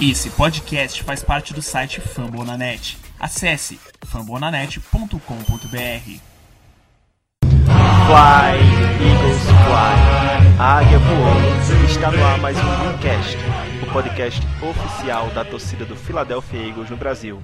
Esse podcast faz parte do site Fambonanet. Acesse fambonanet.com.br. Fly, Eagles Fly. A águia voou. Está no ar mais um Greencast, o podcast oficial da torcida do Philadelphia Eagles no Brasil.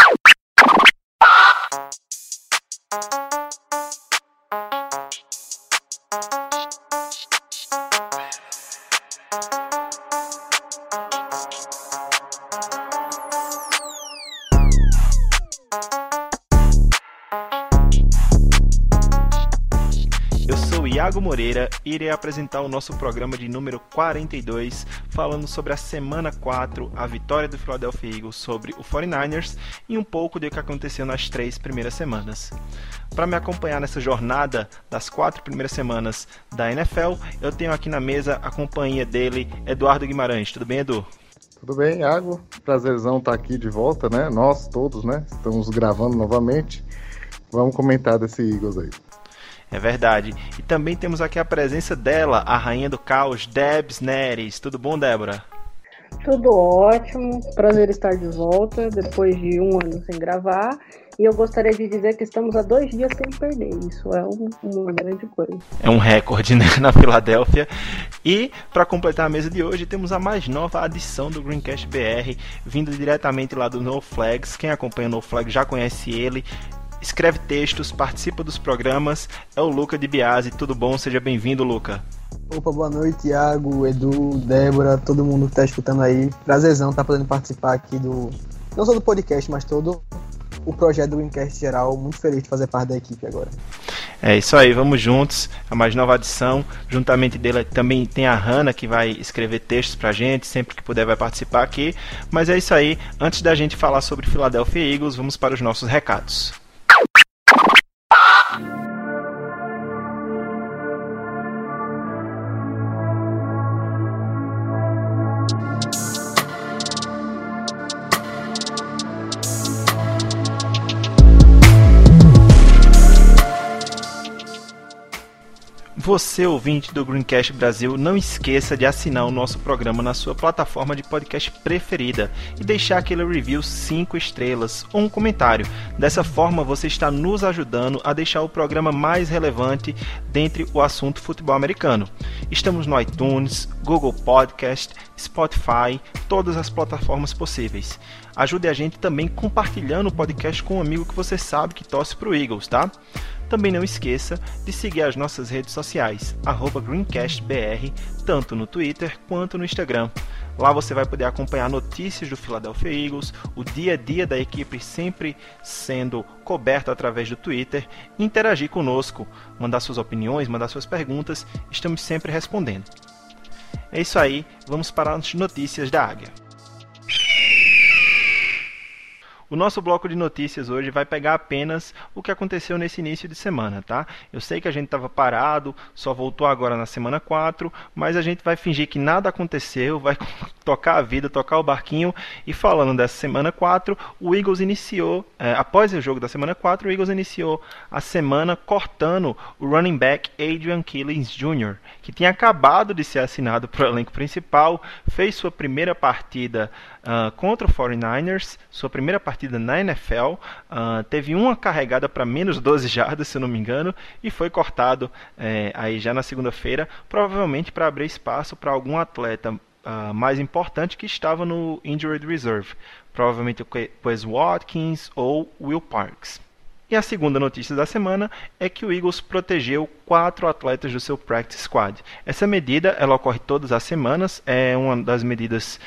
Sou Iago Moreira e irei apresentar o nosso programa de número 42, falando sobre a semana 4, a vitória do Philadelphia Eagles sobre o 49ers e um pouco do que aconteceu nas três primeiras semanas. Para me acompanhar nessa jornada das quatro primeiras semanas da NFL, eu tenho aqui na mesa a companhia dele, Eduardo Guimarães. Tudo bem, Edu? Tudo bem, Iago? Prazerzão estar aqui de volta, né? Nós todos, né? Estamos gravando novamente. Vamos comentar desse Eagles aí. É verdade. E também temos aqui a presença dela, a rainha do caos, Debs Neres. Tudo bom, Débora? Tudo ótimo, prazer estar de volta depois de um ano sem gravar. E eu gostaria de dizer que estamos há dois dias sem perder. Isso é um, uma grande coisa. É um recorde né, na Filadélfia. E para completar a mesa de hoje, temos a mais nova adição do Greencast BR, vindo diretamente lá do No Flags. Quem acompanha o No Flags já conhece ele. Escreve textos, participa dos programas. É o Luca de Biase. Tudo bom? Seja bem-vindo, Luca. Opa, boa noite, Iago, Edu, Débora, todo mundo que está escutando aí. Prazerzão estar podendo participar aqui do. Não só do podcast, mas todo o projeto do Wincast geral. Muito feliz de fazer parte da equipe agora. É isso aí, vamos juntos. A mais nova adição. Juntamente dele também tem a Hanna, que vai escrever textos pra gente. Sempre que puder, vai participar aqui. Mas é isso aí. Antes da gente falar sobre Philadelphia Eagles, vamos para os nossos recados. Você, ouvinte do Greencast Brasil, não esqueça de assinar o nosso programa na sua plataforma de podcast preferida e deixar aquele review 5 estrelas ou um comentário. Dessa forma, você está nos ajudando a deixar o programa mais relevante dentre o assunto futebol americano. Estamos no iTunes, Google Podcast, Spotify, todas as plataformas possíveis. Ajude a gente também compartilhando o podcast com um amigo que você sabe que torce para o Eagles, tá? Também não esqueça de seguir as nossas redes sociais, GreencastBR, tanto no Twitter quanto no Instagram. Lá você vai poder acompanhar notícias do Philadelphia Eagles, o dia a dia da equipe sempre sendo coberto através do Twitter, interagir conosco, mandar suas opiniões, mandar suas perguntas, estamos sempre respondendo. É isso aí, vamos para as notícias da Águia. O nosso bloco de notícias hoje vai pegar apenas o que aconteceu nesse início de semana, tá? Eu sei que a gente estava parado, só voltou agora na semana 4, mas a gente vai fingir que nada aconteceu, vai tocar a vida, tocar o barquinho. E falando dessa semana 4, o Eagles iniciou, é, após o jogo da semana 4, o Eagles iniciou a semana cortando o running back Adrian Killings Jr., que tinha acabado de ser assinado para o elenco principal, fez sua primeira partida uh, contra o 49ers, sua primeira partida na NFL, uh, teve uma carregada para menos 12 jardas, se não me engano, e foi cortado eh, aí já na segunda-feira, provavelmente para abrir espaço para algum atleta uh, mais importante que estava no Injured Reserve, provavelmente o Quez Watkins ou Will Parks. E a segunda notícia da semana é que o Eagles protegeu quatro atletas do seu practice squad. Essa medida ela ocorre todas as semanas, é uma das medidas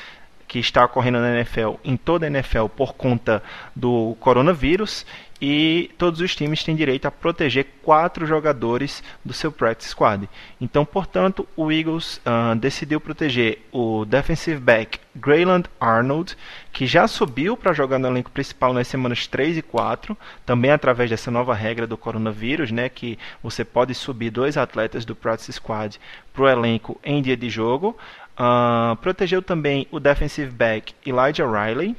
que está ocorrendo na NFL, em toda a NFL, por conta do coronavírus. E todos os times têm direito a proteger quatro jogadores do seu practice squad. Então, portanto, o Eagles uh, decidiu proteger o defensive back Grayland Arnold, que já subiu para jogar no elenco principal nas semanas 3 e 4, também através dessa nova regra do coronavírus, né, que você pode subir dois atletas do practice squad para o elenco em dia de jogo. Uh, protegeu também o defensive back Elijah Riley,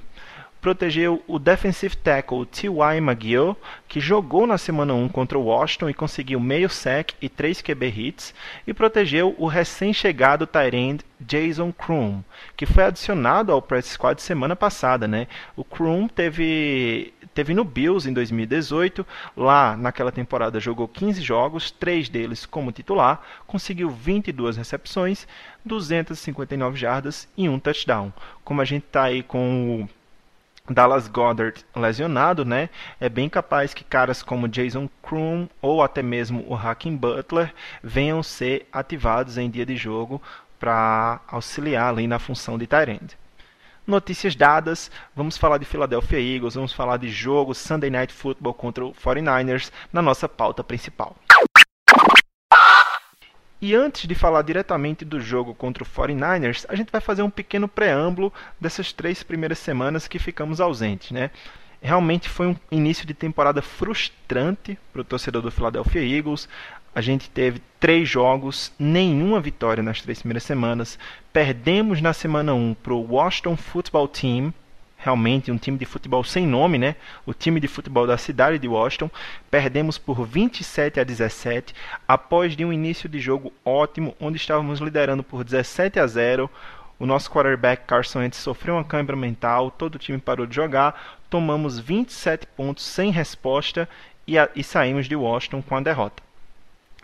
protegeu o defensive tackle T.Y. McGill, que jogou na semana 1 contra o Washington e conseguiu meio sec e 3 QB hits, e protegeu o recém-chegado tight end Jason Kroom, que foi adicionado ao practice squad semana passada, né? O Kroom teve teve no Bills em 2018, lá naquela temporada jogou 15 jogos, três deles como titular, conseguiu 22 recepções, 259 jardas e um touchdown. Como a gente está aí com o Dallas Goddard lesionado, né? É bem capaz que caras como Jason Kroom ou até mesmo o Hakim Butler venham ser ativados em dia de jogo para auxiliar ali na função de tight Notícias dadas, vamos falar de Philadelphia Eagles, vamos falar de jogo Sunday Night Football contra o 49ers na nossa pauta principal. E antes de falar diretamente do jogo contra o 49ers, a gente vai fazer um pequeno preâmbulo dessas três primeiras semanas que ficamos ausentes, né? Realmente foi um início de temporada frustrante para o torcedor do Philadelphia Eagles. A gente teve três jogos, nenhuma vitória nas três primeiras semanas. Perdemos na semana 1 para o Washington Football Team, realmente um time de futebol sem nome, né? O time de futebol da cidade de Washington. Perdemos por 27 a 17 após de um início de jogo ótimo, onde estávamos liderando por 17 a 0. O nosso quarterback Carson Wentz sofreu uma câimbra mental, todo o time parou de jogar, tomamos 27 pontos sem resposta e, a, e saímos de Washington com a derrota.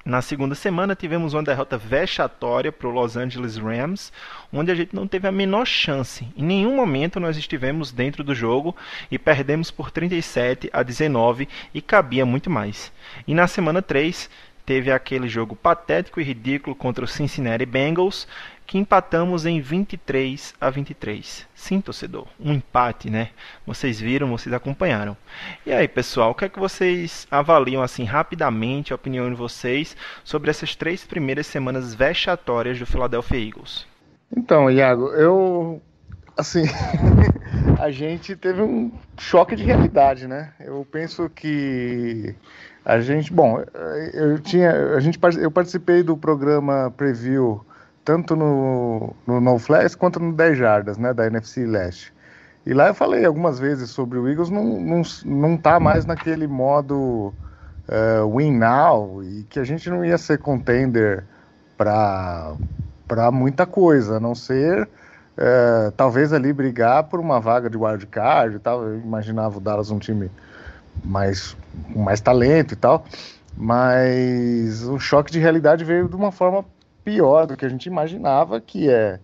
Na segunda semana tivemos uma derrota vexatória para o Los Angeles Rams, onde a gente não teve a menor chance. Em nenhum momento nós estivemos dentro do jogo e perdemos por 37 a 19 e cabia muito mais. E na semana 3 teve aquele jogo patético e ridículo contra o Cincinnati Bengals, que empatamos em 23 a 23. Sim, torcedor, um empate, né? Vocês viram, vocês acompanharam. E aí, pessoal, o que é que vocês avaliam assim rapidamente a opinião de vocês sobre essas três primeiras semanas vexatórias do Philadelphia Eagles? Então, Iago, eu assim, a gente teve um choque de realidade, né? Eu penso que a gente, bom, eu tinha, a gente, eu participei do programa Preview tanto no, no No Flash quanto no 10 Jardas, né, da NFC Leste. E lá eu falei algumas vezes sobre o Eagles não, não, não tá mais naquele modo uh, win now e que a gente não ia ser contender para muita coisa, a não ser uh, talvez ali brigar por uma vaga de wildcard e tal. Eu imaginava o Dallas um time mais, com mais talento e tal, mas o choque de realidade veio de uma forma pior do que a gente imaginava, que é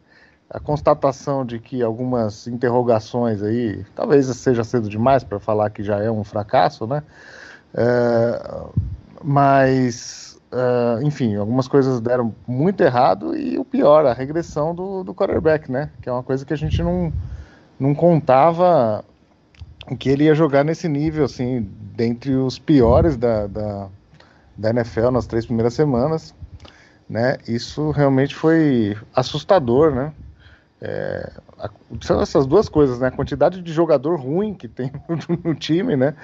a constatação de que algumas interrogações aí, talvez seja cedo demais para falar que já é um fracasso, né? É, mas, é, enfim, algumas coisas deram muito errado e o pior, a regressão do, do quarterback, né? Que é uma coisa que a gente não, não contava que ele ia jogar nesse nível, assim, dentre os piores da, da, da NFL nas três primeiras semanas né? Isso realmente foi assustador, né? É, são essas duas coisas, né? A quantidade de jogador ruim que tem no, time, né?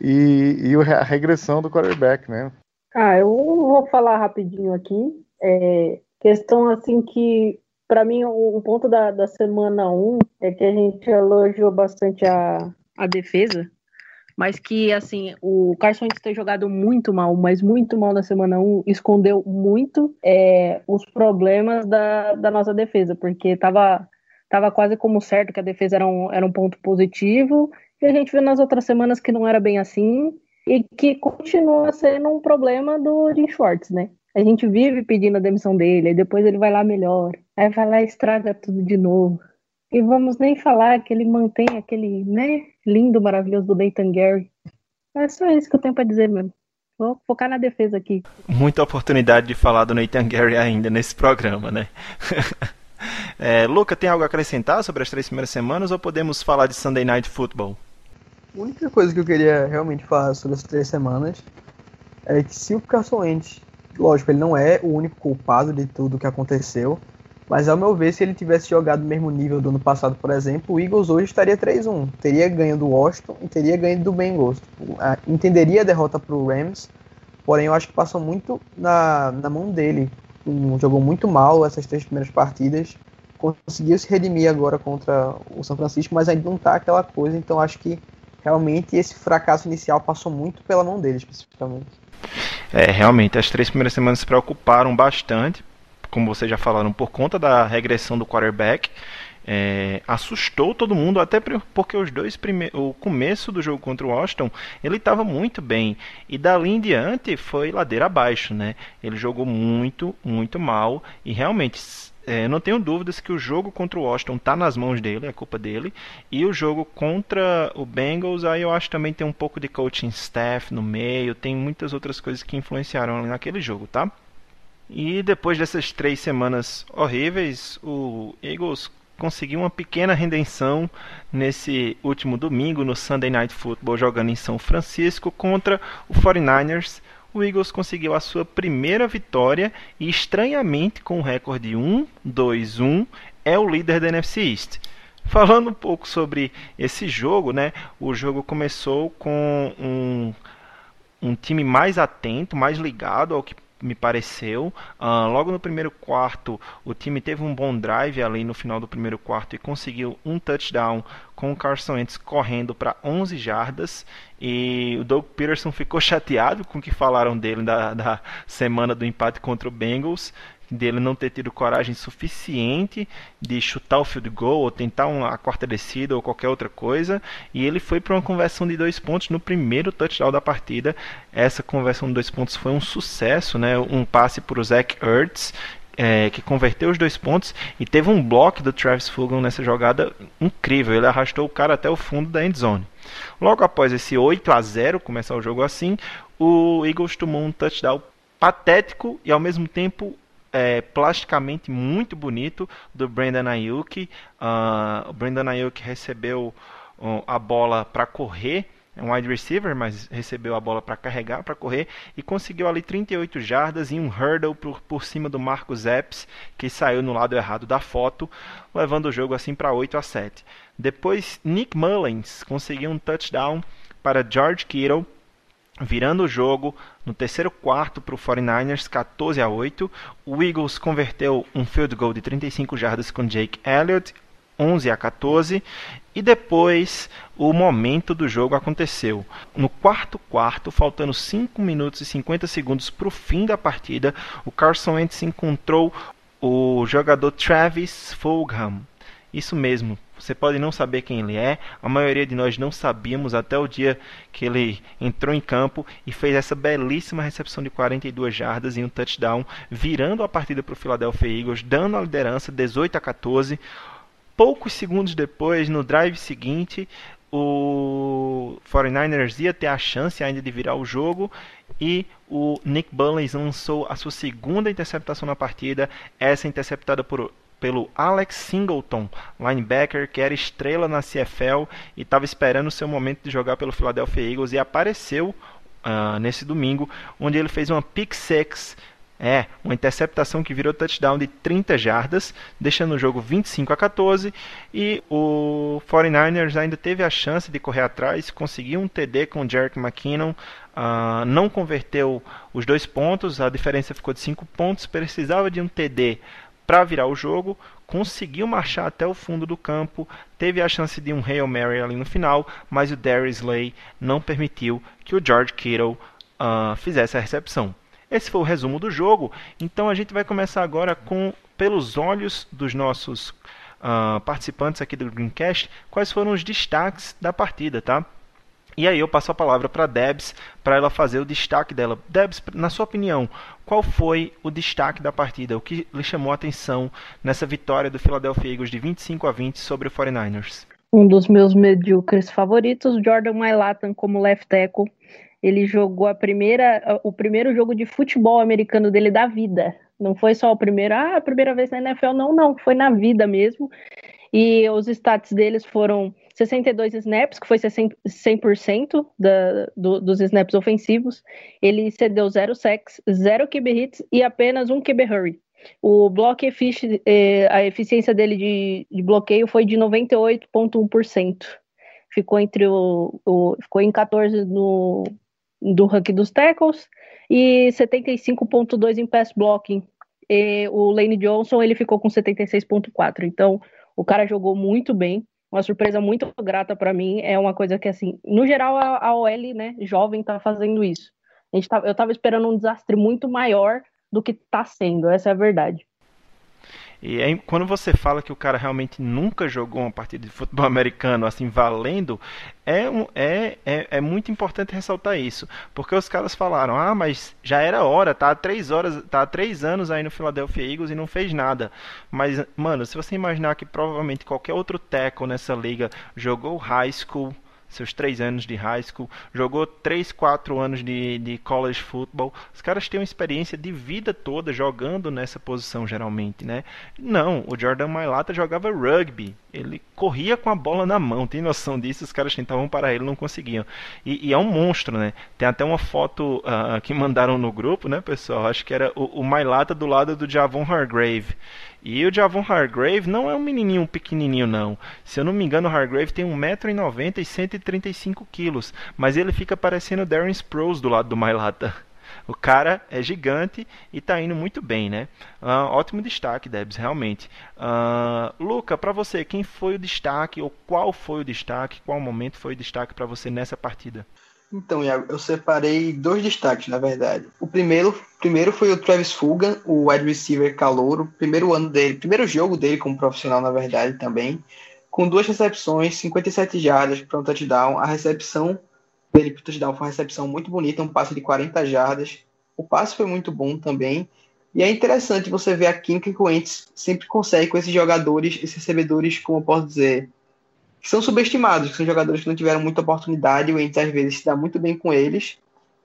E, e, a regressão do quarterback, né? Ah, eu vou falar rapidinho aqui. É, questão assim que, para mim, o um ponto da, da semana 1 é que a gente elogiou bastante a, a defesa mas que, assim, o Carson Wentz ter jogado muito mal, mas muito mal na semana 1, escondeu muito é, os problemas da, da nossa defesa, porque tava, tava quase como certo que a defesa era um, era um ponto positivo, e a gente viu nas outras semanas que não era bem assim, e que continua sendo um problema do Jim Schwartz, né? A gente vive pedindo a demissão dele, aí depois ele vai lá melhor, aí vai lá e estraga tudo de novo. E vamos nem falar que ele mantém aquele, né, lindo, maravilhoso do Nathan Gary. É só isso que eu tenho para dizer mesmo. Vou focar na defesa aqui. Muita oportunidade de falar do Nathan Gary ainda nesse programa, né? é, Luca, tem algo a acrescentar sobre as três primeiras semanas ou podemos falar de Sunday Night Football? A única coisa que eu queria realmente falar sobre as três semanas é que se o Carson Wentz, lógico, ele não é o único culpado de tudo que aconteceu, mas ao meu ver, se ele tivesse jogado no mesmo nível do ano passado, por exemplo, o Eagles hoje estaria 3-1. Teria ganho do Washington e teria ganho do Bengals. Entenderia a derrota para o Rams, porém eu acho que passou muito na, na mão dele. Jogou muito mal essas três primeiras partidas. conseguiu se redimir agora contra o São Francisco, mas ainda não tá aquela coisa, então acho que realmente esse fracasso inicial passou muito pela mão dele, especificamente. É, realmente, as três primeiras semanas se preocuparam bastante, como vocês já falaram, por conta da regressão do quarterback. É, assustou todo mundo, até porque os dois primeiros, o começo do jogo contra o Washington, ele estava muito bem e dali em diante foi ladeira abaixo, né? Ele jogou muito, muito mal e realmente é, não tenho dúvidas que o jogo contra o Washington está nas mãos dele, é culpa dele. E o jogo contra o Bengals, aí eu acho também tem um pouco de coaching staff no meio, tem muitas outras coisas que influenciaram ali naquele jogo, tá? E depois dessas três semanas horríveis, o Eagles conseguiu uma pequena redenção nesse último domingo no Sunday Night Football, jogando em São Francisco contra o 49ers o Eagles conseguiu a sua primeira vitória e, estranhamente, com o recorde 1-2-1, é o líder da NFC East. Falando um pouco sobre esse jogo, né? O jogo começou com um, um time mais atento, mais ligado ao que me pareceu. Uh, logo no primeiro quarto, o time teve um bom drive ali no final do primeiro quarto e conseguiu um touchdown com o Carson Wentz correndo para 11 jardas. E o Doug Peterson ficou chateado com o que falaram dele da, da semana do empate contra o Bengals dele não ter tido coragem suficiente de chutar o field goal ou tentar uma quarta descida ou qualquer outra coisa. E ele foi para uma conversão de dois pontos no primeiro touchdown da partida. Essa conversão de dois pontos foi um sucesso, né? Um passe para o Zach Ertz. É, que converteu os dois pontos e teve um bloco do Travis Fulgham nessa jogada incrível. Ele arrastou o cara até o fundo da end zone. Logo após esse 8 a 0 começar o jogo assim, o Eagles tomou um touchdown patético e ao mesmo tempo é, plasticamente muito bonito do Brandon Ayuk. Uh, o Brandon Ayuk recebeu uh, a bola para correr, é um wide receiver, mas recebeu a bola para carregar, para correr e conseguiu ali 38 jardas e um hurdle por, por cima do Marcos Epps, que saiu no lado errado da foto, levando o jogo assim para 8 a 7. Depois Nick Mullins conseguiu um touchdown para George Kittle virando o jogo no terceiro quarto para o 49ers, 14 a 8. O Eagles converteu um field goal de 35 jardas com Jake Elliott, 11 a 14. E depois o momento do jogo aconteceu. No quarto quarto, faltando 5 minutos e 50 segundos para o fim da partida, o Carson Wentz encontrou o jogador Travis Fulgham. Isso mesmo, você pode não saber quem ele é, a maioria de nós não sabíamos até o dia que ele entrou em campo e fez essa belíssima recepção de 42 jardas e um touchdown, virando a partida para o Philadelphia Eagles, dando a liderança 18 a 14. Poucos segundos depois, no drive seguinte, o 49ers ia ter a chance ainda de virar o jogo e o Nick Mullins lançou a sua segunda interceptação na partida, essa interceptada por pelo Alex Singleton, linebacker que era estrela na CFL e estava esperando o seu momento de jogar pelo Philadelphia Eagles e apareceu uh, nesse domingo, onde ele fez uma pick six é, uma interceptação que virou touchdown de 30 jardas, deixando o jogo 25 a 14. E o 49ers ainda teve a chance de correr atrás, conseguiu um TD com o Jerick McKinnon, uh, não converteu os dois pontos, a diferença ficou de 5 pontos, precisava de um TD para virar o jogo, conseguiu marchar até o fundo do campo, teve a chance de um Hail Mary ali no final, mas o Darius Slay não permitiu que o George Kittle uh, fizesse a recepção. Esse foi o resumo do jogo, então a gente vai começar agora com pelos olhos dos nossos uh, participantes aqui do Greencast, quais foram os destaques da partida, tá? E aí eu passo a palavra para Debs para ela fazer o destaque dela. Debs, na sua opinião, qual foi o destaque da partida? O que lhe chamou a atenção nessa vitória do Philadelphia Eagles de 25 a 20 sobre o 49ers? Um dos meus medíocres favoritos, Jordan Mailatan como left tackle. Ele jogou a primeira, o primeiro jogo de futebol americano dele da vida. Não foi só o primeiro, ah, a primeira vez na NFL, não, não, foi na vida mesmo. E os stats deles foram 62 snaps, que foi 100% da, do, dos snaps ofensivos. Ele cedeu 0 sacks, 0 QB hits e apenas um QB hurry. O block effic eh, a eficiência dele de, de bloqueio foi de 98,1%. Ficou entre o, o, ficou em 14 no do ranking dos tackles e 75,2 em pass blocking. e o Lane Johnson ele ficou com 76.4. Então, o cara jogou muito bem, uma surpresa muito grata para mim. É uma coisa que assim, no geral a, a OL, né, jovem tá fazendo isso. A gente tá, eu tava esperando um desastre muito maior do que tá sendo, essa é a verdade. E aí, quando você fala que o cara realmente nunca jogou uma partida de futebol americano assim valendo, é, é, é, é, muito importante ressaltar isso. Porque os caras falaram, ah, mas já era hora, tá há três horas, tá há três anos aí no Philadelphia Eagles e não fez nada. Mas, mano, se você imaginar que provavelmente qualquer outro tackle nessa liga jogou high school, seus três anos de high school, jogou três, quatro anos de, de college football. Os caras têm uma experiência de vida toda jogando nessa posição, geralmente, né? Não, o Jordan Mailata jogava rugby. Ele corria com a bola na mão, tem noção disso? Os caras tentavam parar ele, não conseguiam. E, e é um monstro, né? Tem até uma foto uh, que mandaram no grupo, né, pessoal? Acho que era o, o Mailata do lado do Javon Hargrave. E o Javon Hargrave não é um menininho pequenininho, não. Se eu não me engano, o Hargrave tem 1,90m e 135kg. Mas ele fica parecendo o Darren Sproles do lado do Mailata. O cara é gigante e está indo muito bem, né? Uh, ótimo destaque, Debs, realmente. Uh, Luca, para você, quem foi o destaque ou qual foi o destaque? Qual momento foi o destaque para você nessa partida? Então, Iago, eu separei dois destaques, na verdade. O primeiro, primeiro foi o Travis Fulgham, o wide receiver calouro, primeiro ano dele, primeiro jogo dele como profissional, na verdade, também, com duas recepções, 57 jardas para um touchdown. A recepção dele para o touchdown foi uma recepção muito bonita, um passe de 40 jardas. O passe foi muito bom também. E é interessante você ver a química que o Ents sempre consegue com esses jogadores, esses recebedores, como eu posso dizer, que são subestimados, que são jogadores que não tiveram muita oportunidade, o Wentz às vezes se dá muito bem com eles.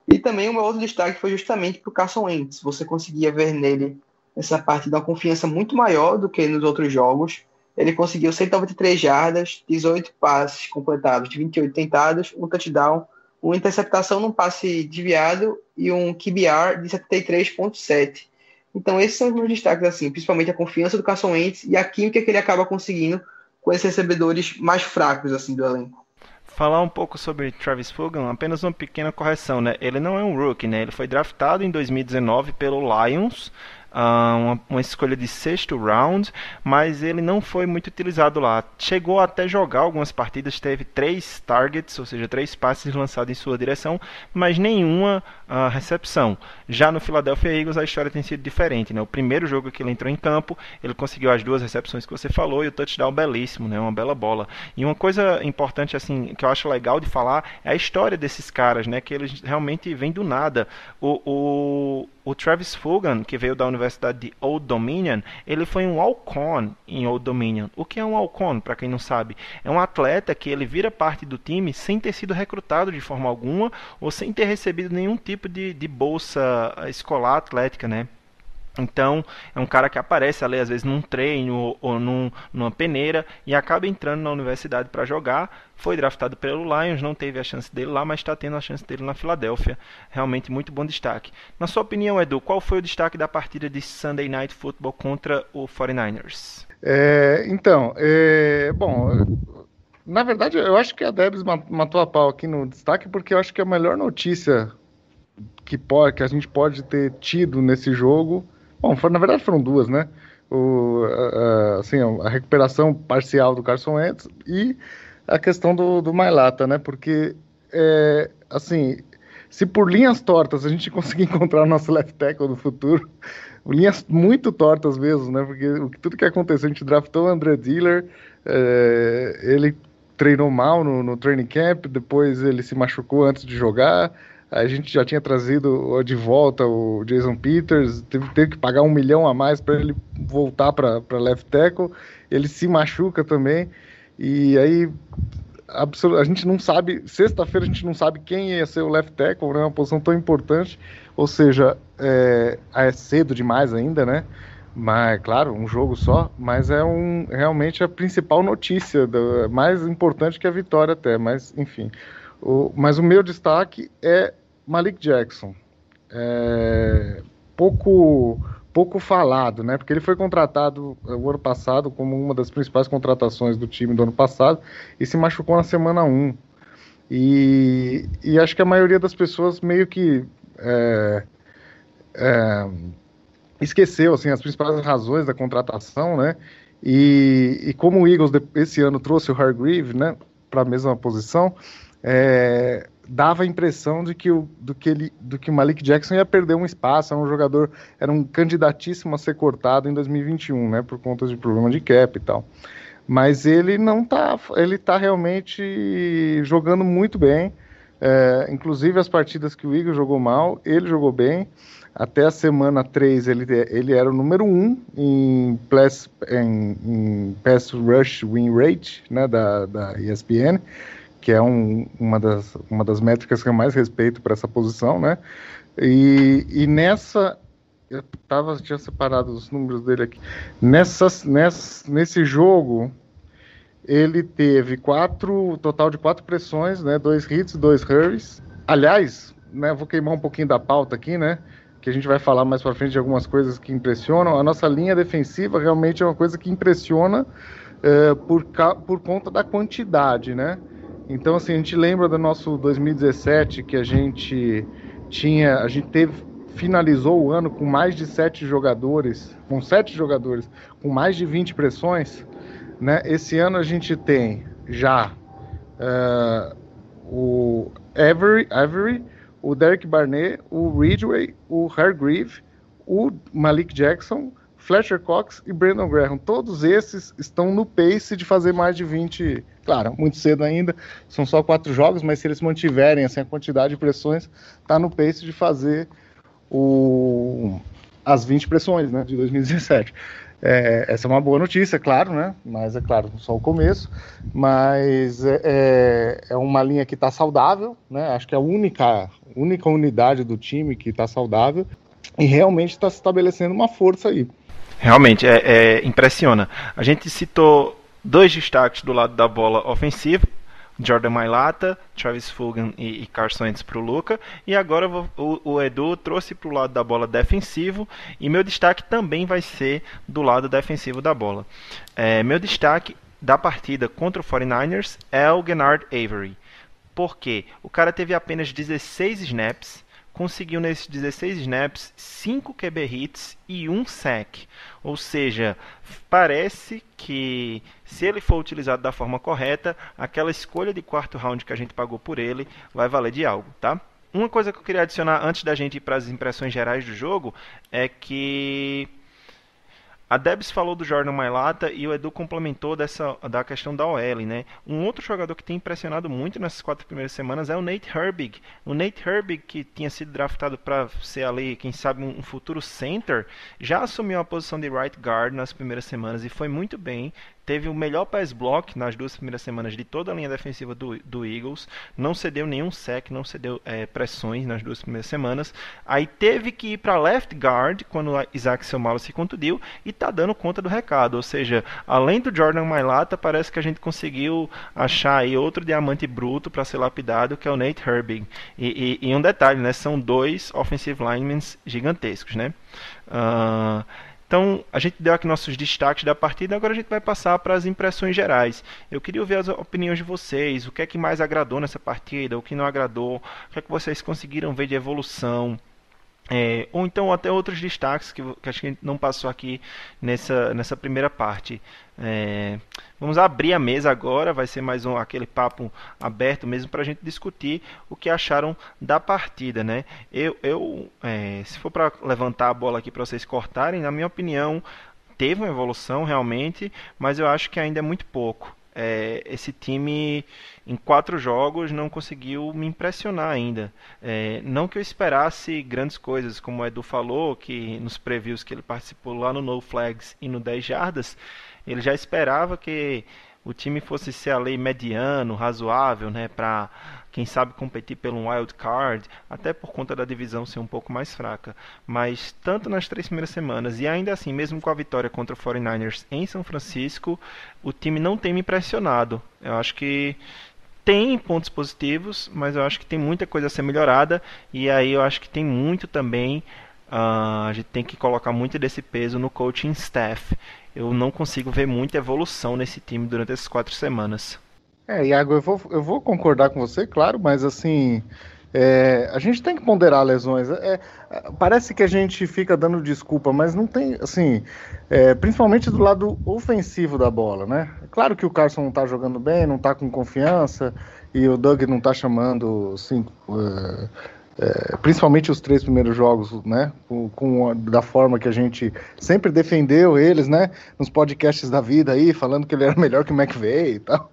E também o meu outro destaque foi justamente para o Carson Wentz. Você conseguia ver nele essa parte uma confiança muito maior do que nos outros jogos. Ele conseguiu 193 jardas, 18 passes completados de 28 tentados, um touchdown, uma interceptação num passe desviado e um QBR de 73.7. Então esses são os meus destaques, assim, principalmente a confiança do Carson Wentz e a química que ele acaba conseguindo com esses recebedores mais fracos assim do elenco. Falar um pouco sobre Travis Fulgham, apenas uma pequena correção, né? Ele não é um rookie, né? Ele foi draftado em 2019 pelo Lions uma, uma, escolha de sexto round, mas ele não foi muito utilizado lá. Chegou até jogar algumas partidas, teve três targets, ou seja, três passes lançados em sua direção, mas nenhuma uh, recepção. Já no Philadelphia Eagles a história tem sido diferente. Né? O primeiro jogo que ele entrou em campo, ele conseguiu as duas recepções que você falou e o touchdown belíssimo, né? uma bela bola. E uma coisa importante assim que eu acho legal de falar é a história desses caras, né? que eles realmente vêm do nada. O, o, o Travis Fulgham, que veio da Universidade de Old Dominion, ele foi um Alcon em Old Dominion. O que é um Alcon, para quem não sabe? É um atleta que ele vira parte do time sem ter sido recrutado de forma alguma ou sem ter recebido nenhum tipo de, de bolsa escolar atlética, né? Então, é um cara que aparece ali, às vezes, num treino ou num, numa peneira e acaba entrando na universidade para jogar. Foi draftado pelo Lions, não teve a chance dele lá, mas está tendo a chance dele na Filadélfia. Realmente muito bom destaque. Na sua opinião, Edu, qual foi o destaque da partida de Sunday Night Football contra o 49ers? É, então, é, bom, na verdade, eu acho que a Debs matou a pau aqui no destaque, porque eu acho que a melhor notícia que, pode, que a gente pode ter tido nesse jogo Bom, na verdade foram duas, né? O, a, assim, a recuperação parcial do Carson Wentz e a questão do, do Mailata, né? Porque, é, assim, se por linhas tortas a gente conseguir encontrar o nosso left tackle do futuro, linhas muito tortas mesmo, né? Porque tudo que aconteceu, a gente draftou o André Diller, é, ele treinou mal no, no training camp, depois ele se machucou antes de jogar, a gente já tinha trazido de volta o Jason Peters, teve, teve que pagar um milhão a mais para ele voltar para left tackle. Ele se machuca também. E aí a gente não sabe, sexta-feira a gente não sabe quem ia ser o left tackle, né? Uma posição tão importante. Ou seja, é, é cedo demais ainda, né? Mas, claro, um jogo só, mas é um, realmente a principal notícia, do, mais importante que a vitória até, mas enfim. O, mas o meu destaque é Malik Jackson. É, pouco pouco falado, né? Porque ele foi contratado é, o ano passado como uma das principais contratações do time do ano passado e se machucou na semana 1. E, e acho que a maioria das pessoas meio que é, é, esqueceu assim as principais razões da contratação, né? E, e como o Eagles esse ano trouxe o Hargreave, né, para a mesma posição, é, dava a impressão de que o, do, que ele, do que o Malik Jackson ia perder um espaço, era um jogador, era um candidatíssimo a ser cortado em 2021, né, por conta de problema de cap e tal. Mas ele não tá, ele tá realmente jogando muito bem. É, inclusive as partidas que o Igor jogou mal, ele jogou bem. Até a semana 3 ele, ele era o número 1 em, plus, em, em pass rush win rate né, da, da ESPN que é um, uma, das, uma das métricas que eu mais respeito para essa posição, né? E, e nessa eu tava, tinha separado os números dele aqui. Nessa, nesse jogo, ele teve quatro, total de quatro pressões, né? Dois hits, dois hurries. Aliás, né, vou queimar um pouquinho da pauta aqui, né? Que a gente vai falar mais para frente de algumas coisas que impressionam. A nossa linha defensiva realmente é uma coisa que impressiona uh, por, por conta da quantidade, né? Então, assim, a gente lembra do nosso 2017 que a gente tinha, a gente teve, finalizou o ano com mais de sete jogadores, com sete jogadores, com mais de 20 pressões, né? Esse ano a gente tem já uh, o Avery, Avery, o Derek Barnett, o Ridgway, o Hargreave, o Malik Jackson, Fletcher Cox e Brandon Graham. Todos esses estão no pace de fazer mais de 20 Claro, muito cedo ainda, são só quatro jogos, mas se eles mantiverem assim, a quantidade de pressões, está no pace de fazer o, as 20 pressões né, de 2017. É, essa é uma boa notícia, claro, né? Mas é claro, só o começo. Mas é, é, é uma linha que está saudável, né? Acho que é a única, única unidade do time que está saudável e realmente está se estabelecendo uma força aí. Realmente, é, é, impressiona. A gente citou Dois destaques do lado da bola ofensivo. Jordan Mailata, Travis Fulgham e, e Carson Wentz para o Luca. E agora o, o, Edu trouxe para o lado da bola defensivo. E meu destaque também vai ser do lado defensivo da bola. É, meu destaque da partida contra o 49ers é o Gennard Avery. Porque o cara teve apenas 16 snaps conseguiu nesses 16 snaps 5 QB hits e um sack. Ou seja, parece que se ele for utilizado da forma correta, aquela escolha de quarto round que a gente pagou por ele vai valer de algo, tá? Uma coisa que eu queria adicionar antes da gente ir para as impressões gerais do jogo é que a Debs falou do Jordan Mailata e o Edu complementou dessa, da questão da OL, né? Um outro jogador que tem impressionado muito nessas quatro primeiras semanas é o Nate Herbig. O Nate Herbig, que tinha sido draftado para ser ali, quem sabe, um futuro center, já assumiu a posição de right guard nas primeiras semanas e foi muito bem teve o melhor pass block nas duas primeiras semanas de toda a linha defensiva do, do Eagles, não cedeu nenhum sec, não cedeu é, pressões nas duas primeiras semanas. Aí teve que ir para left guard quando Isaac Selmalo se contundiu e tá dando conta do recado. Ou seja, além do Jordan Mailata, parece que a gente conseguiu achar aí outro diamante bruto para ser lapidado, que é o Nate Herbig. E, e, e, um detalhe, né? São dois offensive linemen gigantescos, né? Uh, então, a gente deu aqui nossos destaques da partida, agora a gente vai passar para as impressões gerais. Eu queria ouvir as opiniões de vocês, o que é que mais agradou nessa partida, o que não agradou, o que é que vocês conseguiram ver de evolução. É, ou então até outros destaques que, que acho que a gente não passou aqui nessa, nessa primeira parte. É, vamos abrir a mesa agora, vai ser mais um aquele papo aberto mesmo para a gente discutir o que acharam da partida, né? Eu, eu é, se for para levantar a bola aqui para vocês cortarem, na minha opinião teve uma evolução realmente, mas eu acho que ainda é muito pouco é, esse time em quatro jogos não conseguiu me impressionar ainda. É, não que eu esperasse grandes coisas, como o Edu falou, que nos previews que ele participou lá no No Flags e no 10 Jardas, ele já esperava que o time fosse ser ali mediano, razoável, né, para quem sabe competir pelo wild card, até por conta da divisão ser um pouco mais fraca. Mas tanto nas três primeiras semanas e ainda assim, mesmo com a vitória contra o 49ers em São Francisco, o time não tem me impressionado. Eu acho que tem pontos positivos, mas eu acho que tem muita coisa a ser melhorada e aí eu acho que tem muito também uh, a gente tem que colocar muito desse peso no coaching staff. Eu não consigo ver muita evolução nesse time durante essas quatro semanas. É, Iago, eu vou, eu vou concordar com você, claro, mas assim, É, a gente tem que ponderar lesões. É, parece que a gente fica dando desculpa, mas não tem, assim, é, principalmente do lado ofensivo da bola, né? Claro que o Carson não tá jogando bem, não tá com confiança, e o Doug não tá chamando, assim, uh, é, principalmente os três primeiros jogos, né, com, com, da forma que a gente sempre defendeu eles, né, nos podcasts da vida aí, falando que ele era melhor que o McVeigh e tal.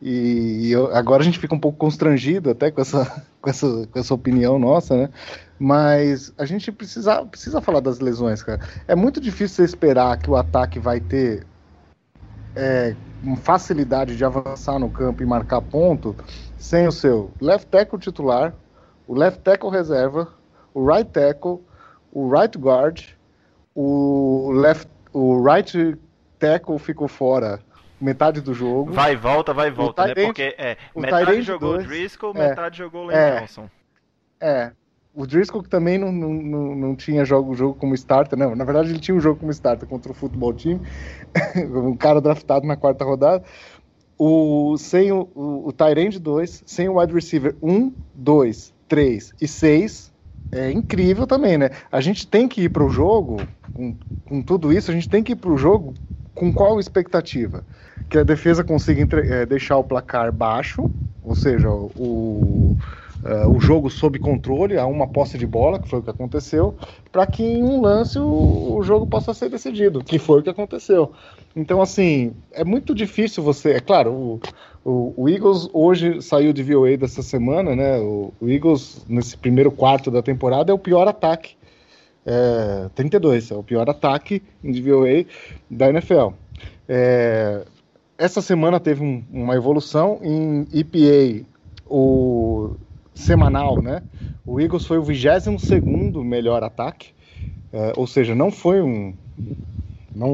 E, e eu, agora a gente fica um pouco constrangido até com essa, com essa, com essa opinião nossa, né? Mas a gente precisa, precisa falar das lesões, cara. É muito difícil você esperar que o ataque vai ter é, facilidade de avançar no campo e marcar ponto sem o seu left tackle titular, o left tackle reserva, o right tackle, o right guard, o left, o right tackle ficou fora metade do jogo. Vai e volta, vai e volta, né? Porque é, metade jogou dois, o Driscoll, é, metade jogou o Lane é, Johnson. É. O Driscoll também não, não, não, não tinha jogo, jogo como starter, não. Na verdade, ele tinha um jogo como starter contra o futebol time. um cara draftado na quarta rodada. O, sem o, o, o Tyrande 2, sem o wide receiver 1, 2, 3 e 6, é incrível também, né? A gente tem que ir para o jogo, com, com, tudo isso, a gente tem que ir para o jogo com qual expectativa? Que a defesa consiga entre, é, deixar o placar baixo, ou seja, o, uh, o jogo sob controle, a uma posse de bola, que foi o que aconteceu, para que em um lance o, o, jogo possa ser decidido, que foi o que aconteceu. Então, assim, é muito difícil você. É claro, o, o, o, Eagles hoje saiu de VOA dessa semana, né? O, o, Eagles, nesse primeiro quarto da temporada, é o pior ataque. É, 32, é o pior ataque de VOA da NFL. É, essa semana teve um, uma evolução em EPA, o semanal, né? O Eagles foi o 22 segundo melhor ataque, é, ou seja, não foi um não,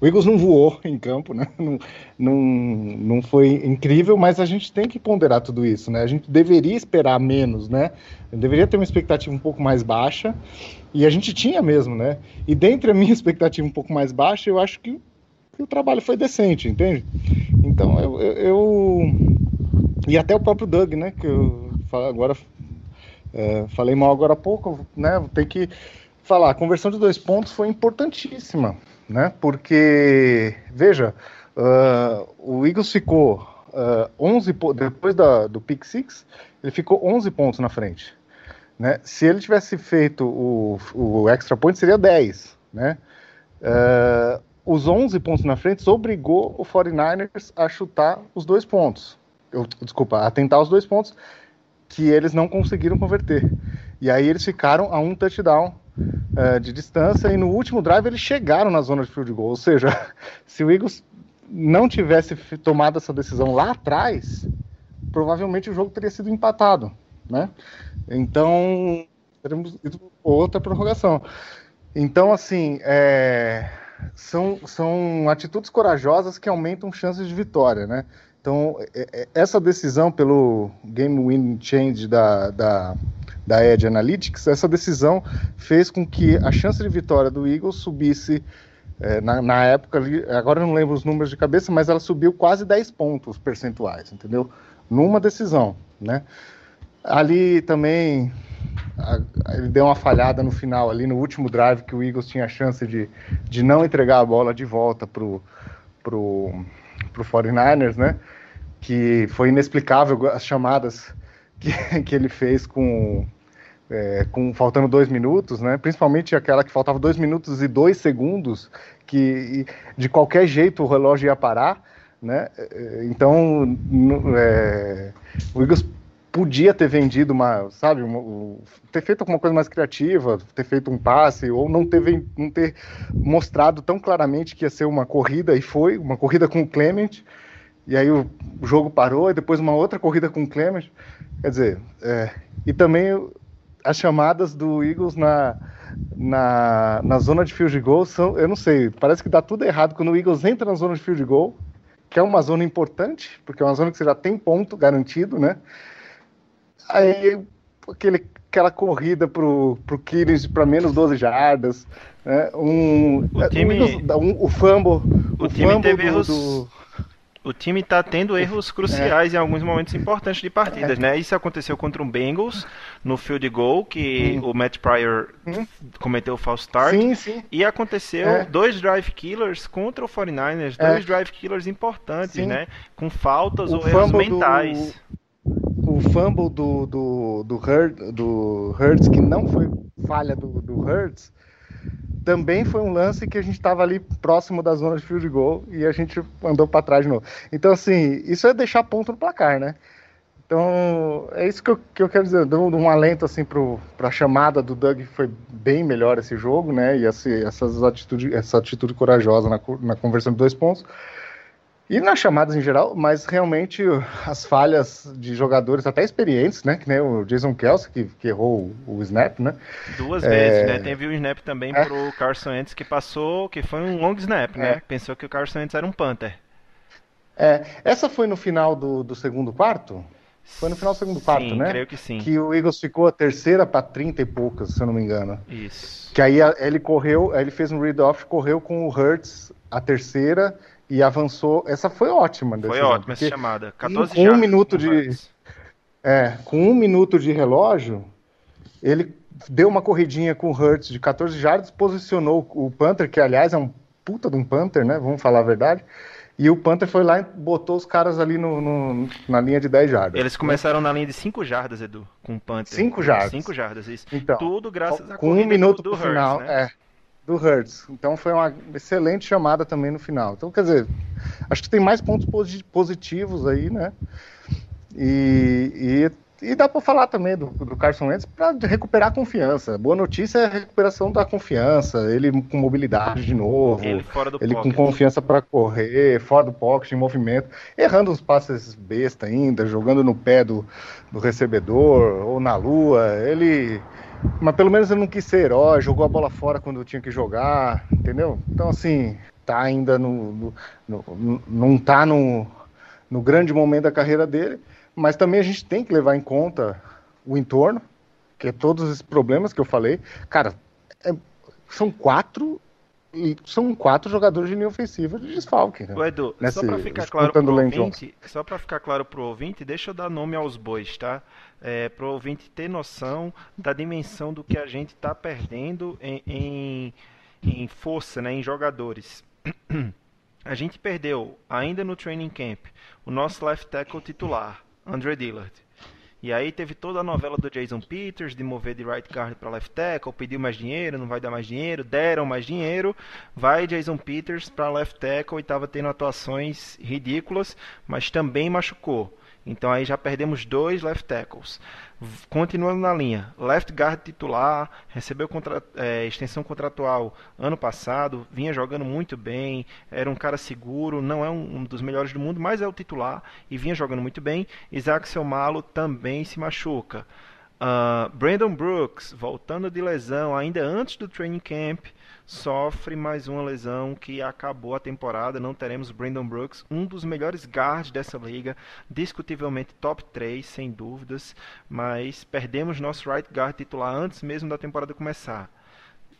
o Eagles não voou em campo, né? Não, não, não foi incrível, mas a gente tem que ponderar tudo isso, né? A gente deveria esperar menos, né? Deveria ter uma expectativa um pouco mais baixa, e a gente tinha mesmo, né? E dentre a minha expectativa um pouco mais baixa, eu acho que, que o trabalho foi decente, entende? Então eu, eu, eu, E até o próprio Doug, né? Que eu agora é, falei mal agora há pouco, né? Tem que falar, a conversão de dois pontos foi importantíssima né? Porque, veja, uh, o Eagles ficou uh, 11 depois da, do pick six, ele ficou 11 pontos na frente. Né? Se ele tivesse feito o, o extra point, seria 10. Né? Uh, os 11 pontos na frente obrigou o 49ers a chutar os dois pontos. Eu, desculpa, a tentar os dois pontos que eles não conseguiram converter. E aí eles ficaram a um touchdown uh, de distância e no último drive eles chegaram na zona de field goal. Ou seja, se o Eagles não tivesse tomado essa decisão lá atrás, provavelmente o jogo teria sido empatado, né? Então, teremos outra prorrogação. Então, assim, é, são, são atitudes corajosas que aumentam chances de vitória, né? Então, é, é, essa decisão pelo game win change da, da, da Edge Analytics, essa decisão fez com que a chance de vitória do Eagles subisse é, na, na, época, agora não lembro os números de cabeça, mas ela subiu quase 10 pontos percentuais, entendeu? Numa decisão, né? Ali também a, ele deu uma falhada no final, ali no último drive, que o Eagles tinha a chance de, de não entregar a bola de volta pro, pro, pro 49ers, né? Que foi inexplicável as chamadas que, que ele fez com, é, com faltando dois minutos, né? Principalmente aquela que faltava dois minutos e dois segundos, que de qualquer jeito o relógio ia parar, né? É, então é, o Eagles podia ter vendido uma, sabe, uma, ter feito alguma coisa mais criativa, ter feito um passe ou não ter, não ter mostrado tão claramente que ia ser uma corrida e foi uma corrida com o Clement e aí o, jogo parou, e depois uma outra corrida com o Clemens. Quer dizer, é, e também as chamadas do Eagles na, na, na zona de field goal são, eu não sei, parece que dá tudo errado quando o Eagles entra na zona de field goal, que é uma zona importante, porque é uma zona que você já tem ponto garantido, né? Aí aquele, aquela corrida pro, pro Killings para menos 12 jardas, né? Um, o, time, um, um, o fumble, o, o time fumble teve do, erros... do o time está tendo erros cruciais é. em alguns momentos importantes de partidas, é. né? Isso aconteceu contra o Bengals no field goal, que o Matt Pryor hum. cometeu o false start. Sim, sim. E aconteceu é. dois drive killers contra o 49ers, dois é. drive killers importantes, sim. né? Com faltas o ou erros mentais. Do, o fumble do, do, do, do Hurts, que não foi falha do, do Hurts, também foi um lance que a gente estava ali próximo da zona de field goal e a gente andou para trás de novo. Então, assim, isso é deixar ponto no placar, né? Então, é isso que eu, que eu quero dizer. Dou um alento assim para a chamada do Doug, foi bem melhor esse jogo, né? E esse, essas atitude, essa atitude corajosa na, na conversão de dois pontos. E nas chamadas em geral, mas realmente as falhas de jogadores até experientes, né? Que nem o Jason Kelsey, que, que errou o, o, snap, né? Duas é... vezes, né? Teve o um snap também é... pro Carson Wentz que passou, que foi um long snap, né? É. Pensou que o Carson Wentz era um Panther. É, essa foi no final do, do segundo quarto? Foi no final do segundo quarto, sim, né? creio que sim. Que o Eagles ficou a terceira para 30 e poucas, se eu não me engano. Isso. Que aí ele correu, ele fez um read-off, correu com o Hurts a terceira e avançou. Essa foi ótima. Foi ótima essa chamada. 14 com um minuto de é, com um minuto de relógio, ele deu uma corridinha com o Hurts de 14 jardas, posicionou o Panther, que aliás é um puta de um Panther, né? Vamos falar a verdade. E o Panther foi lá e botou os caras ali no, no na linha de 10 jardas. Eles começaram na linha de 5 jardas, Edu, com o Panther. 5 jardas. 5 jardas, isso. Então, Tudo graças a Com um minuto do, do Hurts, final, né? é do Hertz. Então foi uma excelente chamada também no final. Então, quer dizer, acho que tem mais pontos positivos aí, né? E, e, e dá para falar também do, do Carson Wentz para recuperar a confiança. Boa notícia é a recuperação da confiança, ele com mobilidade de novo, ele, fora do ele com confiança para correr, fora do pocket, em movimento, errando uns passes besta ainda, jogando no pé do, do recebedor ou na lua. Ele mas pelo menos ele não quis ser herói, jogou a bola fora quando tinha que jogar, entendeu? Então, assim, tá ainda no. no, no não tá no, no grande momento da carreira dele, mas também a gente tem que levar em conta o entorno, que é todos esses problemas que eu falei. Cara, é, são quatro são quatro jogadores de linha ofensiva de desfalque. Né? O Edu, Nesse, só para ficar claro pro ouvinte, só para ficar claro pro ouvinte, deixa eu dar nome aos bois, tá? É, pro ouvinte ter noção da dimensão do que a gente está perdendo em, em, em força, né, em jogadores. A gente perdeu, ainda no training camp, o nosso left tackle titular, Andre Dillard. E aí teve toda a novela do Jason Peters de mover de right guard para left tackle, pediu mais dinheiro, não vai dar mais dinheiro, deram mais dinheiro, vai Jason Peters para left tackle e estava tendo atuações ridículas, mas também machucou. Então aí já perdemos dois left tackles. Continuando na linha, left guard titular, recebeu contra, é, extensão contratual ano passado, vinha jogando muito bem, era um cara seguro, não é um, um, dos melhores do mundo, mas é o titular e vinha jogando muito bem. Isaac Selmalo também se machuca. Uh, Brandon Brooks, voltando de lesão ainda antes do training camp, sofre mais uma lesão que acabou a temporada. Não teremos Brandon Brooks, um dos melhores guards dessa liga, discutivelmente top 3, sem dúvidas, mas perdemos nosso right guard titular antes mesmo da temporada começar.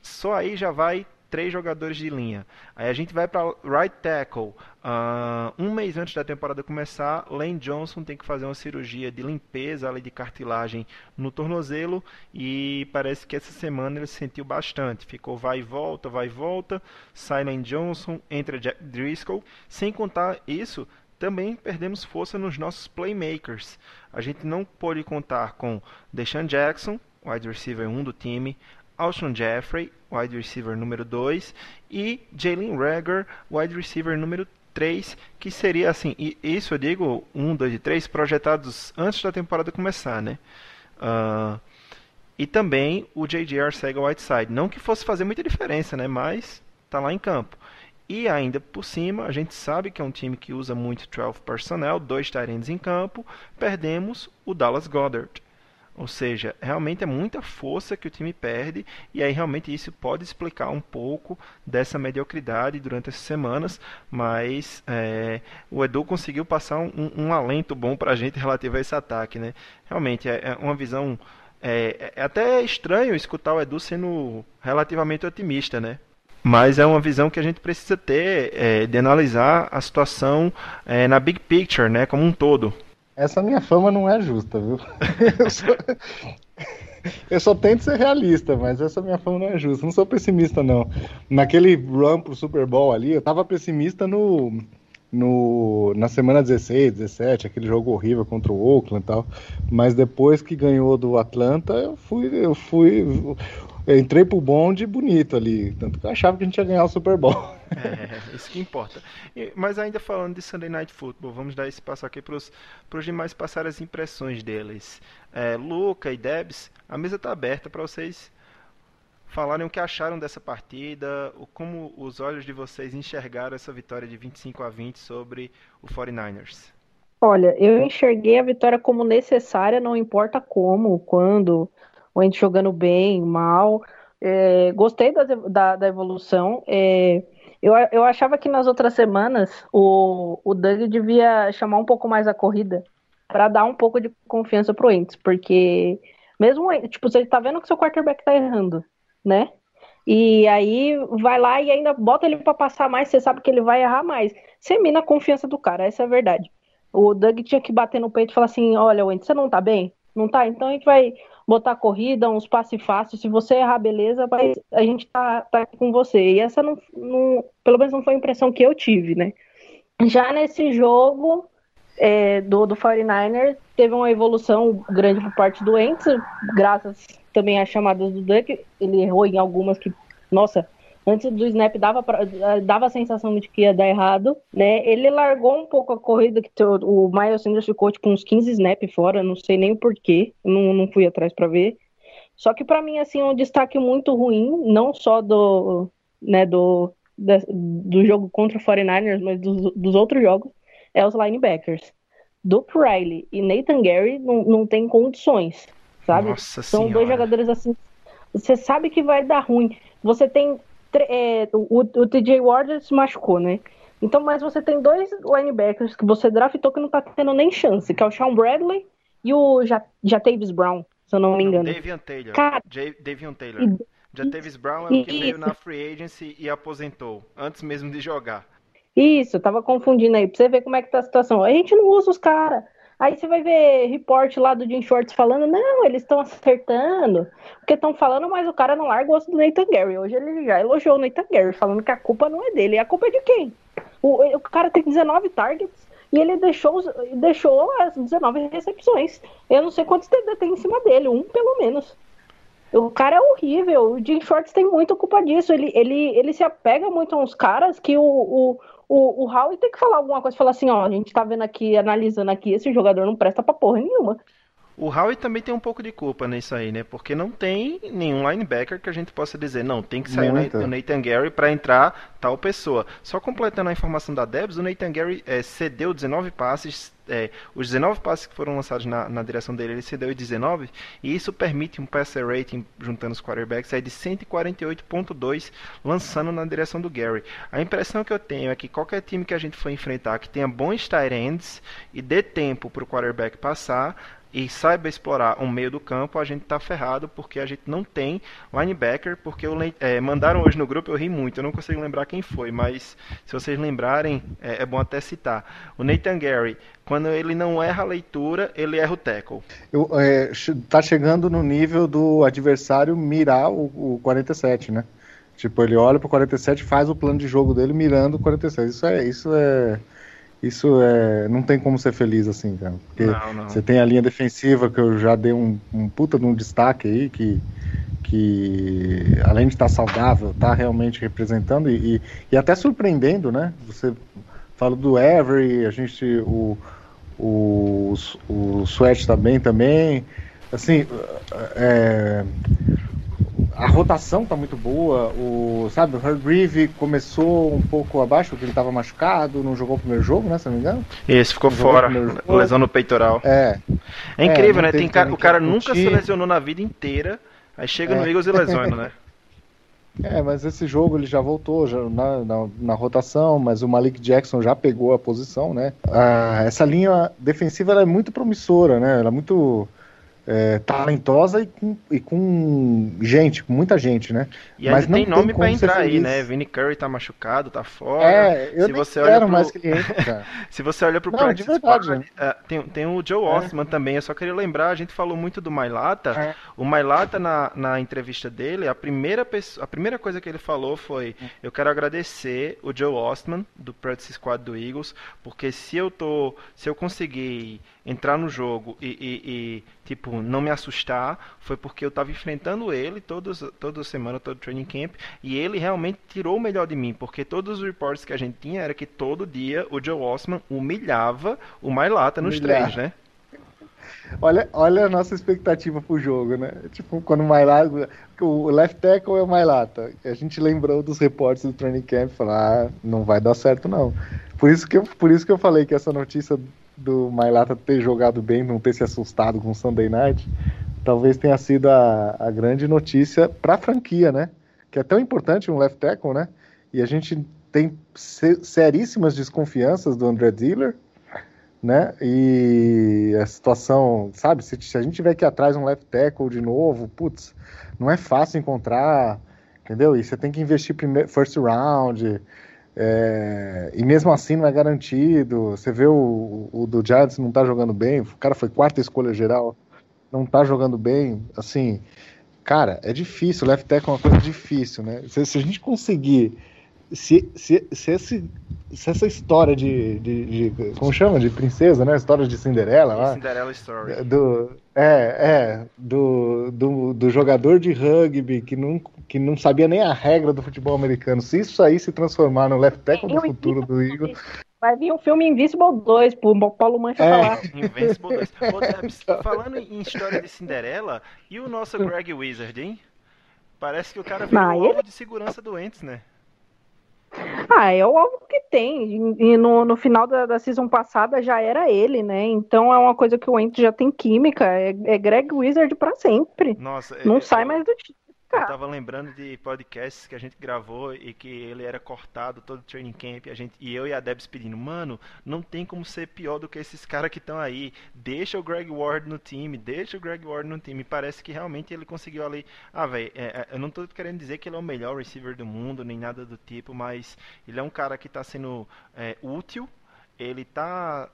Só aí já vai três jogadores de linha. Aí a gente vai para right tackle. Uh, um mês antes da temporada começar, Lane Johnson tem que fazer uma cirurgia de limpeza ali de cartilagem no tornozelo e parece que essa semana ele sentiu bastante. Ficou vai e volta, vai e volta. Sai Lane Johnson, entra Jack Driscoll. Sem contar isso, também perdemos força nos nossos playmakers. A gente não pôde contar com Deshaun Jackson, wide receiver 1 do time, Alshon Jeffrey, wide receiver número 2, e Jalen Rager, wide receiver número 3, que seria assim, e isso eu digo 1, 2 e 3, projetados antes da temporada começar, né? Uh, e também o J.J. Arcega Whiteside. Não que fosse fazer muita diferença, né? Mas tá lá em campo. E ainda por cima, a gente sabe que é um time que usa muito 12 personnel, dois tight em campo. Perdemos o Dallas Goddard. Ou seja, realmente é muita força que o time perde, e aí realmente isso pode explicar um pouco dessa mediocridade durante essas semanas, mas é, o Edu conseguiu passar um, um alento bom para a gente relativo a esse ataque. Né? Realmente é, é uma visão. É, é, até estranho escutar o Edu sendo relativamente otimista, né? mas é uma visão que a gente precisa ter é, de analisar a situação é, na big picture, né, como um todo. Essa minha fama não é justa, viu? Eu só, eu só tento ser realista, mas essa minha fama não é justa. Não sou pessimista, não. Naquele run pro Super Bowl ali, eu tava pessimista no, no, na semana 16, 17, aquele jogo horrível contra o Oakland e tal. Mas depois que ganhou do Atlanta, eu fui, eu fui, eu entrei pro bonde bonito ali. Tanto que eu achava que a gente ia ganhar o Super Bowl. É, isso que importa. E, mas ainda falando de Sunday Night Football, vamos dar esse passo aqui para os demais passar as impressões deles. É, Luca e Debs, a mesa está aberta para vocês falarem o que acharam dessa partida, o, como os olhos de vocês enxergaram essa vitória de 25 a 20 sobre o 49ers. Olha, eu enxerguei a vitória como necessária, não importa como, quando, ou a gente jogando bem, mal. É, gostei da, da, da evolução. É, eu, eu achava que nas outras semanas o, o Doug devia chamar um pouco mais a corrida para dar um pouco de confiança pro Ents, porque mesmo, tipo, você tá vendo que seu quarterback tá errando, né? E aí vai lá e ainda bota ele para passar mais, você sabe que ele vai errar mais. Você mina a confiança do cara, essa é a verdade. O Doug tinha que bater no peito e falar assim: olha, Wentz, você não tá bem? Não tá? Então a gente vai botar corrida, uns passes fáceis. Se você errar, beleza, mas a gente tá, tá com você. E essa não, não, pelo menos não foi a impressão que eu tive, né? Já nesse jogo é, do, do 49ers, teve uma evolução grande por parte do Wentz, graças também as chamadas do Duck, ele errou em algumas que, nossa, antes do snap dava, pra, dava a sensação de que ia dar errado, né? Ele largou um pouco a corrida, que o Miles Sanders ficou tipo uns 15 snaps fora, não sei nem o porquê, não, não fui atrás para ver. Só que para mim, assim, é um destaque muito ruim, não só do, né, do, do jogo contra o 49ers, mas dos, dos outros jogos, é os linebackers. Duke Riley e Nathan Gary não, não tem condições sabe? Nossa São senhora. dois jogadores assim. Você sabe que vai dar ruim. Você tem. É, o, o TJ Ward se machucou, né? Então, mas você tem dois linebackers que você draftou que não tá tendo nem chance, que é o Sean Bradley e o Jatavis Brown, se eu não me engano. Davian Taylor. Cara, Davian Taylor. E, Jatavis Brown é o que veio na free agency e aposentou, antes mesmo de jogar. Isso, tava confundindo aí, pra você ver como é que tá a situação. A gente não usa os caras. Aí você vai ver report lá do Jim Shorts falando, não, eles estão acertando, porque estão falando, mas o cara não larga o osso do Nathan Gary. Hoje ele já elogiou o Nathan Gary, falando que a culpa não é dele, a culpa é de quem? O, o cara tem 19 targets e ele deixou, deixou as 19 recepções. Eu não sei quantos TD tem em cima dele, um pelo menos. O cara é horrível, o Jim Shorts tem muita culpa disso. Ele, ele, ele se apega muito a uns caras que o, o, o Howie tem que falar alguma coisa, falar assim, ó, a gente tá vendo aqui, analisando aqui, esse jogador não presta pra porra nenhuma. O Howie também tem um pouco de culpa nisso aí, né? Porque não tem nenhum linebacker que a gente possa dizer, não, tem que sair Muito. o Nathan Gary para entrar tal pessoa. Só completando a informação da Debs, o Nathan Gary é, cedeu 19 passes, é, os 19 passes que foram lançados na, na, direção dele, ele cedeu 19, e isso permite um passer rating, juntando os quarterbacks, aí de 148.2, lançando na direção do Gary. A impressão que eu tenho é que qualquer time que a gente for enfrentar que tenha bons tight ends e dê tempo para o quarterback passar, e saiba explorar um meio do campo, a gente tá ferrado porque a gente não tem linebacker, porque eu, é, mandaram hoje no grupo, eu ri muito, eu não consigo lembrar quem foi, mas se vocês lembrarem, é, é bom até citar. O Nathan Gary, quando ele não erra a leitura, ele erra o tackle. Eu, é, tá chegando no nível do adversário mirar o, o 47, né? Tipo, ele olha pro 47 faz o plano de jogo dele mirando o 47. Isso é, isso é isso é, não tem como ser feliz assim, cara. Porque não, não. você tem a linha defensiva que eu já dei um, um puta de um destaque aí, que, que além de estar saudável, está realmente representando e, e, até surpreendendo, né? Você fala do Every, a gente, o, o, o Sweat está bem também. Assim, é, a rotação tá muito boa. O, sabe, o Hargreave começou um pouco abaixo, porque ele estava machucado, não jogou o primeiro jogo, né? Se não me engano. Isso, ficou não fora. Lesão no peitoral. É. É incrível, é, né? Tem cara, o cara nunca se lesionou na vida inteira, aí chega é. no Eagles e lesiona, né? É, mas esse jogo ele já voltou já na, na, na, rotação, mas o Malik Jackson já pegou a posição, né? Ah, essa linha defensiva é muito promissora, né? Ela é muito é, talentosa e com, e com, gente, com muita gente, né? E Mas não tem nome para entrar aí, né? Vinny Curry tá machucado, tá fora. É, eu Se você olha pro... mais cliente, cara. Se você olha pro não, practice verdade, squad, né? uh, tem, tem o Joe é. Osman também. Eu só queria lembrar, a gente falou muito do Mailata. É. O Mailata na, na entrevista dele, a primeira pessoa, a primeira coisa que ele falou foi: "Eu quero agradecer o Joe Ostman do practice squad do Eagles, porque se eu tô, se eu conseguir entrar no jogo e, e, e, tipo não me assustar foi porque eu estava enfrentando ele todos, toda semana todo training camp e ele realmente tirou o melhor de mim porque todos os reports que a gente tinha era que todo dia o Joe Osman humilhava o Mailata nos Humilhar. três né Olha, olha a nossa expectativa pro jogo, né? Tipo, quando o Mailata. O left tackle é o Mailata. A gente lembrou dos reportes do training camp e falou: ah, não vai dar certo, não. Por isso que eu, por isso que eu falei que essa notícia do Mailata ter jogado bem, não ter se assustado com o Sunday Night, talvez tenha sido a, a grande notícia para a franquia, né? Que é tão importante um left tackle, né? E a gente tem seríssimas desconfianças do André Diller, né? E a situação, sabe? Se, se a gente tiver que atrás um left tackle de novo, putz, não é fácil encontrar, entendeu? E você tem que investir primeiro, first round. É, e mesmo assim não é garantido. Você vê o, o do Giants não tá jogando bem, o cara foi quarta escolha geral, não tá jogando bem. Assim, cara, é difícil. Left tackle é uma coisa difícil, né? Se, se a gente conseguir. Se, se, se, esse, se essa história de, de, de, Como chama? De princesa, né? História de Cinderela lá. Cinderela Story. Do, é, é. Do, do, do jogador de rugby que não que não sabia nem a regra do futebol americano, se isso aí se transformar no left tackle do futuro do Eagles. Vai vir um filme Invincible 2, pro Paulo Mancha é. falar. Invincible 2. Ô, falando em história de Cinderela, e o nosso Greg Wizard, hein? Parece que o cara virou ele... alvo de segurança doentes, né? Ah, é o alvo que tem. E no, no final da, da season passada já era ele, né? Então é uma coisa que o Ent já tem química. É, é Greg Wizard para sempre. Nossa, não é, sai mais do time. Eu tava lembrando de podcasts que a gente gravou e que ele era cortado todo o training camp, a gente, e eu e a Debs pedindo, mano, não tem como ser pior do que esses caras que estão aí. Deixa o Greg Ward no time, deixa o Greg Ward no time. Parece que realmente ele conseguiu ali. Ah, velho, é, é, eu não tô querendo dizer que ele é o melhor receiver do mundo, nem nada do tipo, mas ele é um cara que tá sendo é, útil. Ele tá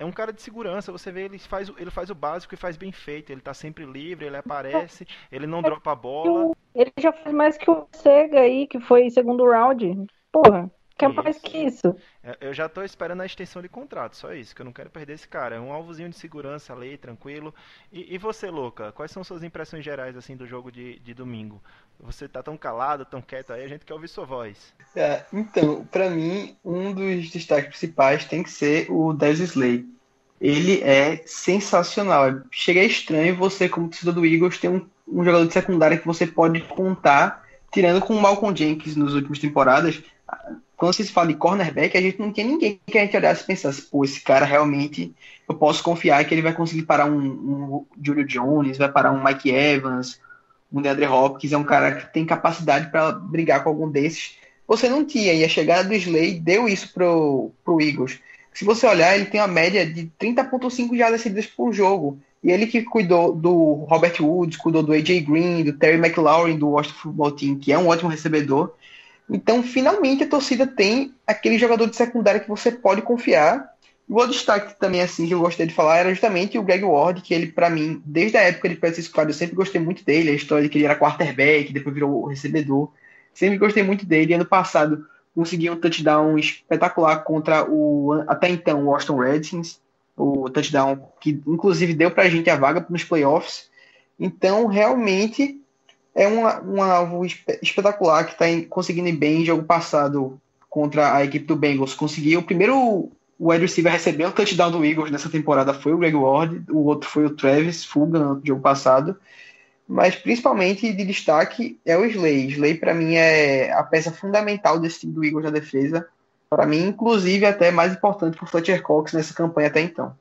é um cara de segurança. Você vê, ele faz, ele faz o básico e faz bem feito. Ele tá sempre livre, ele aparece, ele não dropa a bola. Ele já faz mais que o Sega aí, que foi segundo round. Porra, quer isso. mais que isso? É, eu já tô esperando a extensão de contrato, só isso, que eu não quero perder esse cara. É um alvozinho de segurança ali, tranquilo. E, e você, Louca, quais são suas impressões gerais assim do jogo de, de domingo? Você tá tão calado, tão quieto aí, a gente quer ouvir sua voz. É, então, para mim, um dos destaques principais tem que ser o Dez Slay. Ele é sensacional. Chega estranho você, como torcedor do Eagles, ter um, um jogador de secundária que você pode contar, tirando com o Malcolm Jenkins nas últimas temporadas. Quando se fala de cornerback, a gente não tinha ninguém que a gente olhasse e pensasse, pô, esse cara realmente eu posso confiar que ele vai conseguir parar um, um Julio Jones, vai parar um Mike Evans, o DeAndre Hopkins é um cara que tem capacidade para brigar com algum desses. Você não tinha, e a chegada do Slay deu isso pro, pro Eagles. Se você olhar, ele tem uma média de 30.5 jardas cedidas por jogo. E ele que cuidou do Robert Woods, cuidou do AJ Green, do Terry McLaurin, do Washington Football Team, que é um ótimo recebedor. Então, finalmente, a torcida tem aquele jogador de secundária que você pode confiar o outro destaque também, assim, que eu gostei de falar era justamente o Greg Ward, que ele, para mim, desde a época de Practice Squad, eu sempre gostei muito dele, a história de que ele era quarterback, depois virou recebedor. Sempre gostei muito dele. Ano passado conseguiu um touchdown espetacular contra o, até então, o Washington Redskins. O touchdown que, inclusive, deu pra gente a vaga nos playoffs. Então, realmente, é um alvo espetacular que está conseguindo ir bem. Jogo passado contra a equipe do Bengals, conseguiu o primeiro o wide receiver recebeu o touchdown do Eagles nessa temporada foi o Greg Ward, o outro foi o Travis Fuga no jogo passado. Mas principalmente de destaque é o Slay. Slay para mim é a peça fundamental desse time do Eagles na defesa. Para mim, inclusive, até mais importante para o Fletcher Cox nessa campanha até então.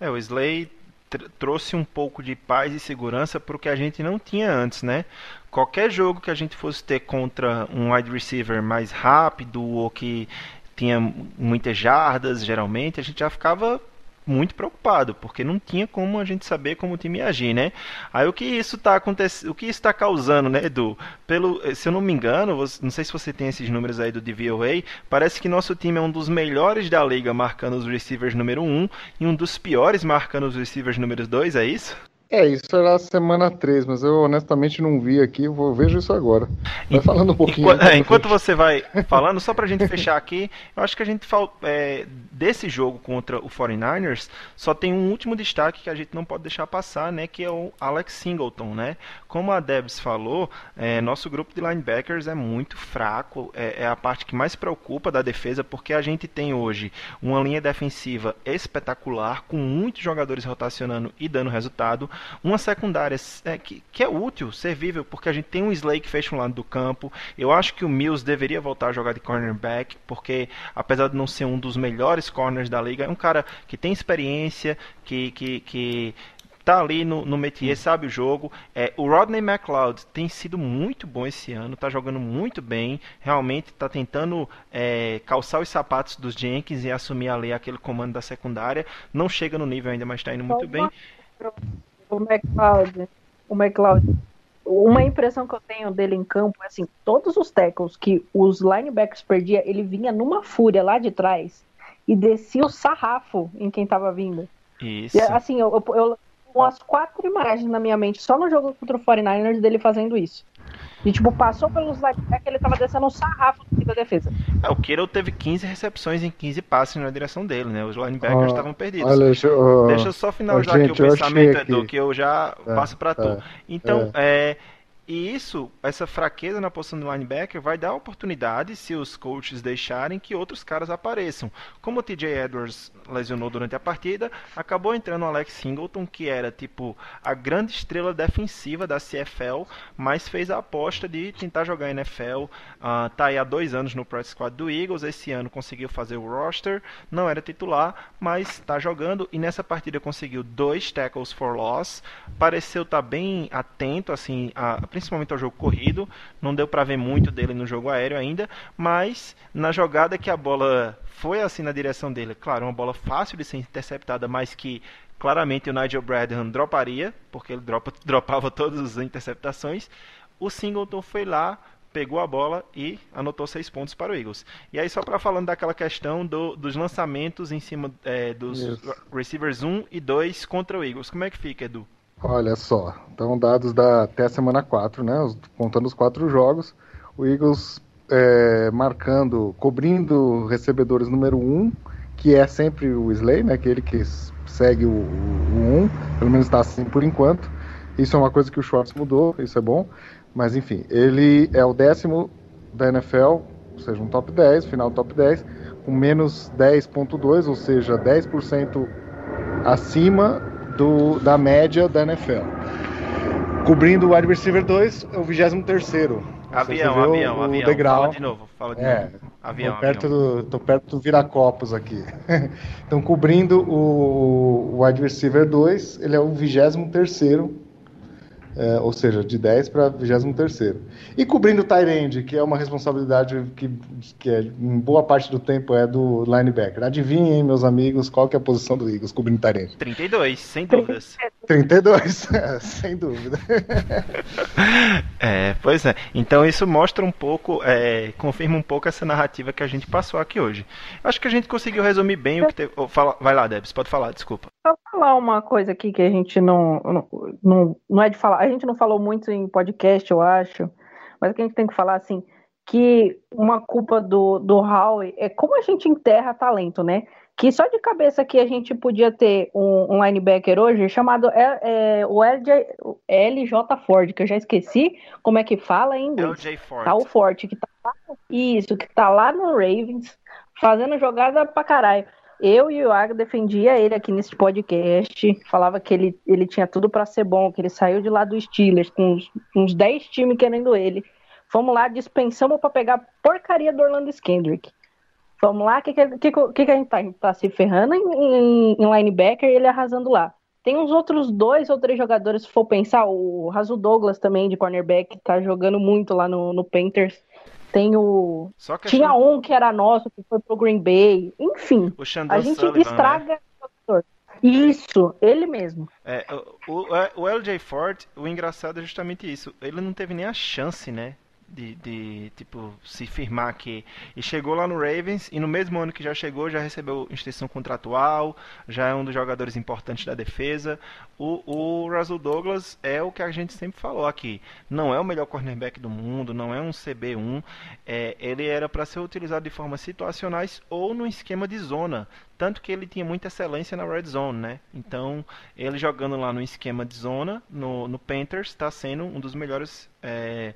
É, o Slay trouxe um pouco de paz e segurança para o que a gente não tinha antes, né? Qualquer jogo que a gente fosse ter contra um wide receiver mais rápido ou que tinha muitas jardas, geralmente, a gente já ficava muito preocupado, porque não tinha como a gente saber como o time ia agir, né? Aí o que isso está acontecendo, o que está causando, né, Edu? Pelo, se eu não me engano, não sei se você tem esses números aí do DVOA, parece que nosso time é um dos melhores da liga marcando os receivers número 1 e um dos piores marcando os receivers número 2, é isso? É, isso era semana 3, mas eu honestamente não vi aqui, vou vejo isso agora. Vai falando um pouquinho. Enquanto, é, enquanto você vai falando, só pra gente fechar aqui, eu acho que a gente fal, é, desse jogo contra o 49ers, só tem um último destaque que a gente não pode deixar passar, né, que é o Alex Singleton, né? Como a Debs falou, é, nosso grupo de linebackers é muito fraco, é, é a parte que mais preocupa da defesa, porque a gente tem hoje uma linha defensiva espetacular, com muitos jogadores rotacionando e dando resultado uma secundária é, que, que, é útil, servível, porque a gente tem um Slay que fecha um lado do campo. Eu acho que o Mills deveria voltar a jogar de cornerback, porque apesar de não ser um dos melhores corners da liga, é um cara que tem experiência, que, que, que tá ali no, no métier, sabe o jogo. É, o Rodney McLeod tem sido muito bom esse ano, tá jogando muito bem, realmente tá tentando é, calçar os sapatos dos Jenkins e assumir ali aquele comando da secundária. Não chega no nível ainda, mas tá indo muito bem o McLeod, o McLeod, uma impressão que eu tenho dele em campo é assim, todos os tackles que os linebackers perdia, ele vinha numa fúria lá de trás e descia o sarrafo em quem tava vindo. Isso. E, assim, eu, eu, eu umas quatro imagens na minha mente só no jogo contra o 49ers dele fazendo isso. E, tipo, passou pelos linebackers, ele tava descendo um sarrafo da defesa. É, o Kittle teve 15 recepções em 15 passes na direção dele, né? Os linebackers estavam oh, perdidos. Olha, deixa, oh, deixa eu só finalizar oh, aqui o pensamento, Edu, que eu já é, passo para tu. É, então, é. é e isso, essa fraqueza na posição do linebacker vai dar oportunidade, se os coaches deixarem, que outros caras apareçam. Como o TJ Edwards lesionou durante a partida, acabou entrando o Alex Singleton, que era tipo a grande estrela defensiva da CFL, mas fez a aposta de tentar jogar NFL. Uh, tá aí há dois anos no practice squad do Eagles, esse ano conseguiu fazer o roster, não era titular, mas está jogando e nessa partida conseguiu dois tackles for loss. Pareceu estar tá bem atento, assim, a principalmente ao jogo corrido. Não deu para ver muito dele no jogo aéreo ainda, mas na jogada que a bola foi assim na direção dele, claro, uma bola fácil de ser interceptada, mas que claramente o Nigel Bradham droparia, porque ele dropa, dropava todas as interceptações. O Singleton foi lá, pegou a bola e anotou seis pontos para o Eagles. E aí, só para falando daquela questão do, dos lançamentos em cima é, dos Isso. receivers 1 e 2 contra o Eagles, como é que fica, Edu? Olha só, então dados da, até a semana 4, né? Contando os quatro jogos, o Eagles é, marcando, cobrindo recebedores número 1, um, que é sempre o Slay, né? Aquele que segue o, o, o 1, pelo menos está assim por enquanto. Isso é uma coisa que o Schwartz mudou, isso é bom. Mas enfim, ele é o décimo da NFL, ou seja, um top 10, final top 10, com menos 10.2, ou seja, 10% acima do, da média da NFL. Cobrindo o wide receiver 2, é o 23 Avião, avião, o avião. Degrau. Fala de novo, fala de é, novo. Avião, tô perto, avião. Do, tô perto do Viracopos aqui. então, cobrindo o wide receiver 2, ele é o 23 é, ou seja, de 10 para 23. E cobrindo o tight que é uma responsabilidade que, que é, em boa parte do tempo é do linebacker. Adivinhem, meus amigos, qual que é a posição do Eagles cobrindo tight end? 32, sem dúvidas. 32, sem dúvida. é, pois é. Então isso mostra um pouco, é, confirma um pouco essa narrativa que a gente passou aqui hoje. Acho que a gente conseguiu resumir bem o que teve. Oh, fala, vai lá, Debs, pode falar, desculpa. Só falar uma coisa aqui que a gente não, não, não, não é de falar. A gente não falou muito em podcast, eu acho, mas o que a gente tem que falar assim que uma culpa do, do Howie é como a gente enterra talento, né? que só de cabeça que a gente podia ter um, um linebacker hoje chamado é, é, o LJ, LJ Ford, que eu já esqueci como é que fala em inglês. LJ Ford. Tá o Ford, que tá lá, isso, que tá lá no Ravens, fazendo jogada pra caralho. Eu e o Iago defendia ele aqui nesse podcast, falava que ele, ele tinha tudo para ser bom, que ele saiu de lá do Steelers com uns, uns 10 times querendo ele. Fomos lá, dispensamos para pegar porcaria do Orlando Skendrick. Vamos lá, o que, que, que, que, a gente tá? A tá se ferrando em, em, em linebacker e ele arrasando lá. Tem uns outros dois ou três jogadores, se for pensar, o Rasul Douglas também, de cornerback, tá jogando muito lá no, no Panthers. Tem o. Tinha um que era nosso, que foi pro Green Bay. Enfim, a gente Sullivan, né? estraga né? Isso, ele mesmo. É, o, o, o LJ Ford, o engraçado é justamente isso. Ele não teve nem a chance, né? De, de, tipo se firmar aqui. E chegou lá no Ravens e no mesmo ano que já chegou já recebeu extensão contratual já é um dos jogadores importantes da defesa. O, o Russell Douglas é o que a gente sempre falou aqui. Não é o melhor cornerback do mundo não é um CB1 é, ele era para ser utilizado de formas situacionais ou no esquema de zona. Tanto que ele tinha muita excelência na red zone, né? Então, ele jogando lá no esquema de zona, no, no Panthers, está sendo um dos melhores é,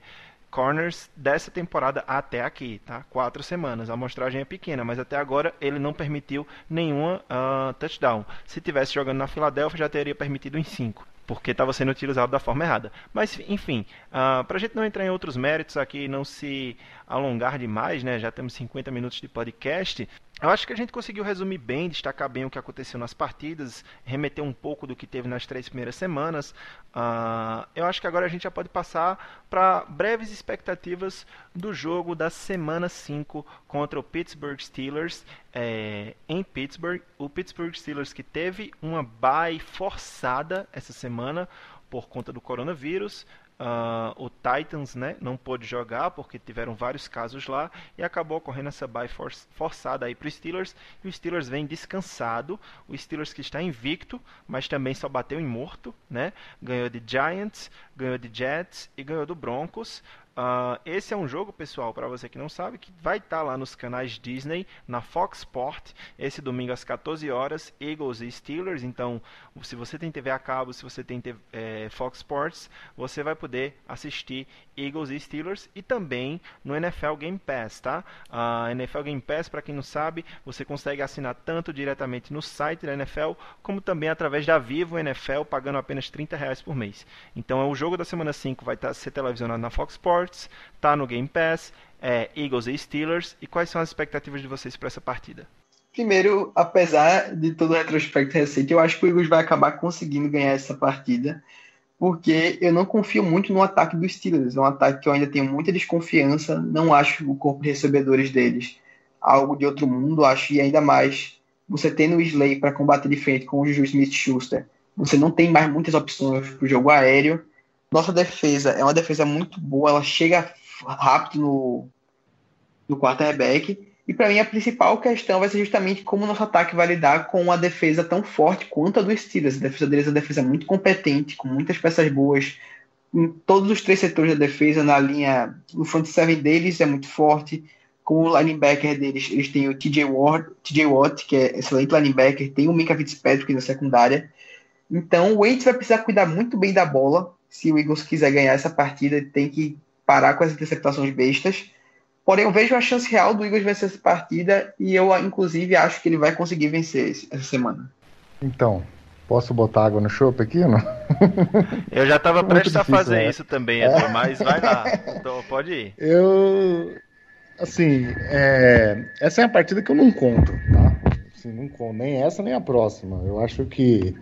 corners dessa temporada até aqui, tá? Quatro semanas. A amostragem é pequena, mas até agora ele não permitiu nenhuma uh, touchdown. Se tivesse jogando na Filadélfia, já teria permitido em cinco porque estava sendo utilizado da forma errada. Mas, enfim, uh, ah, para a gente não entrar em outros méritos aqui não se alongar demais, né? já temos 50 minutos de podcast, eu acho que a gente conseguiu resumir bem, destacar bem o que aconteceu nas partidas, remeter um pouco do que teve nas três primeiras semanas. Uh, eu acho que agora a gente já pode passar para breves expectativas do jogo da semana 5 contra o Pittsburgh Steelers é, em Pittsburgh. O Pittsburgh Steelers que teve uma bye forçada essa semana por conta do coronavírus. Uh, o Titans né, não pôde jogar porque tiveram vários casos lá e acabou ocorrendo essa bye for forçada aí para os Steelers. E o Steelers vem descansado. O Steelers que está invicto mas também só bateu em morto né. Ganhou de Giants ganhou de Jets e ganhou do Broncos Uh, esse é um jogo, pessoal, para você que não sabe, que vai estar tá lá nos canais Disney, na Fox Sport, esse domingo às 14 horas, Eagles e Steelers. Então, se você tem TV a cabo, se você tem TV, é, Fox Sports, você vai poder assistir Eagles e Steelers e também no NFL Game Pass, tá? A uh, NFL Game Pass, para quem não sabe, você consegue assinar tanto diretamente no site da NFL, como também através da Vivo NFL, pagando apenas 30 reais por mês. Então, é o jogo da semana 5 vai tá, ser televisionado na Fox Sports Sports, tá no Game Pass, é, Eagles e Steelers. E quais são as expectativas de vocês para essa partida? Primeiro, apesar de todo o retrospecto recente, eu acho que o Eagles vai acabar conseguindo ganhar essa partida, porque eu não confio muito no ataque dos Steelers. É um ataque que eu ainda tenho muita desconfiança, não acho o corpo de recebedores deles algo de outro mundo, acho, e ainda mais você tendo o Slay para combater de frente com o Juju Smith-Schuster, você não tem mais muitas opções para o jogo aéreo, nossa defesa é uma defesa muito boa, ela chega rápido no, no quarterback. E para mim a principal questão vai ser justamente como o nosso ataque vai lidar com uma defesa tão forte quanto a do Steelers. A defesa deles é uma defesa muito competente, com muitas peças boas. Em todos os três setores da defesa, na linha, no front seven deles é muito forte. Com o linebacker deles, eles têm o TJ Ward, TJ Watt, que é excelente linebacker, tem o Minka Fitzpatrick na secundária. Então o Waits vai precisar cuidar muito bem da bola se o Eagles quiser ganhar essa partida, tem que parar com as interceptações bestas. Porém, eu vejo a chance real do Eagles vencer essa partida e eu, inclusive, acho que ele vai conseguir vencer essa semana. Então, posso botar água no chope aqui ou não? Eu já estava prestes difícil, a fazer né? isso também, Edu, mas vai lá. Então, pode ir. Eu. Assim, é... essa é a partida que eu não conto, tá? Assim, não nem essa nem a próxima. Eu acho que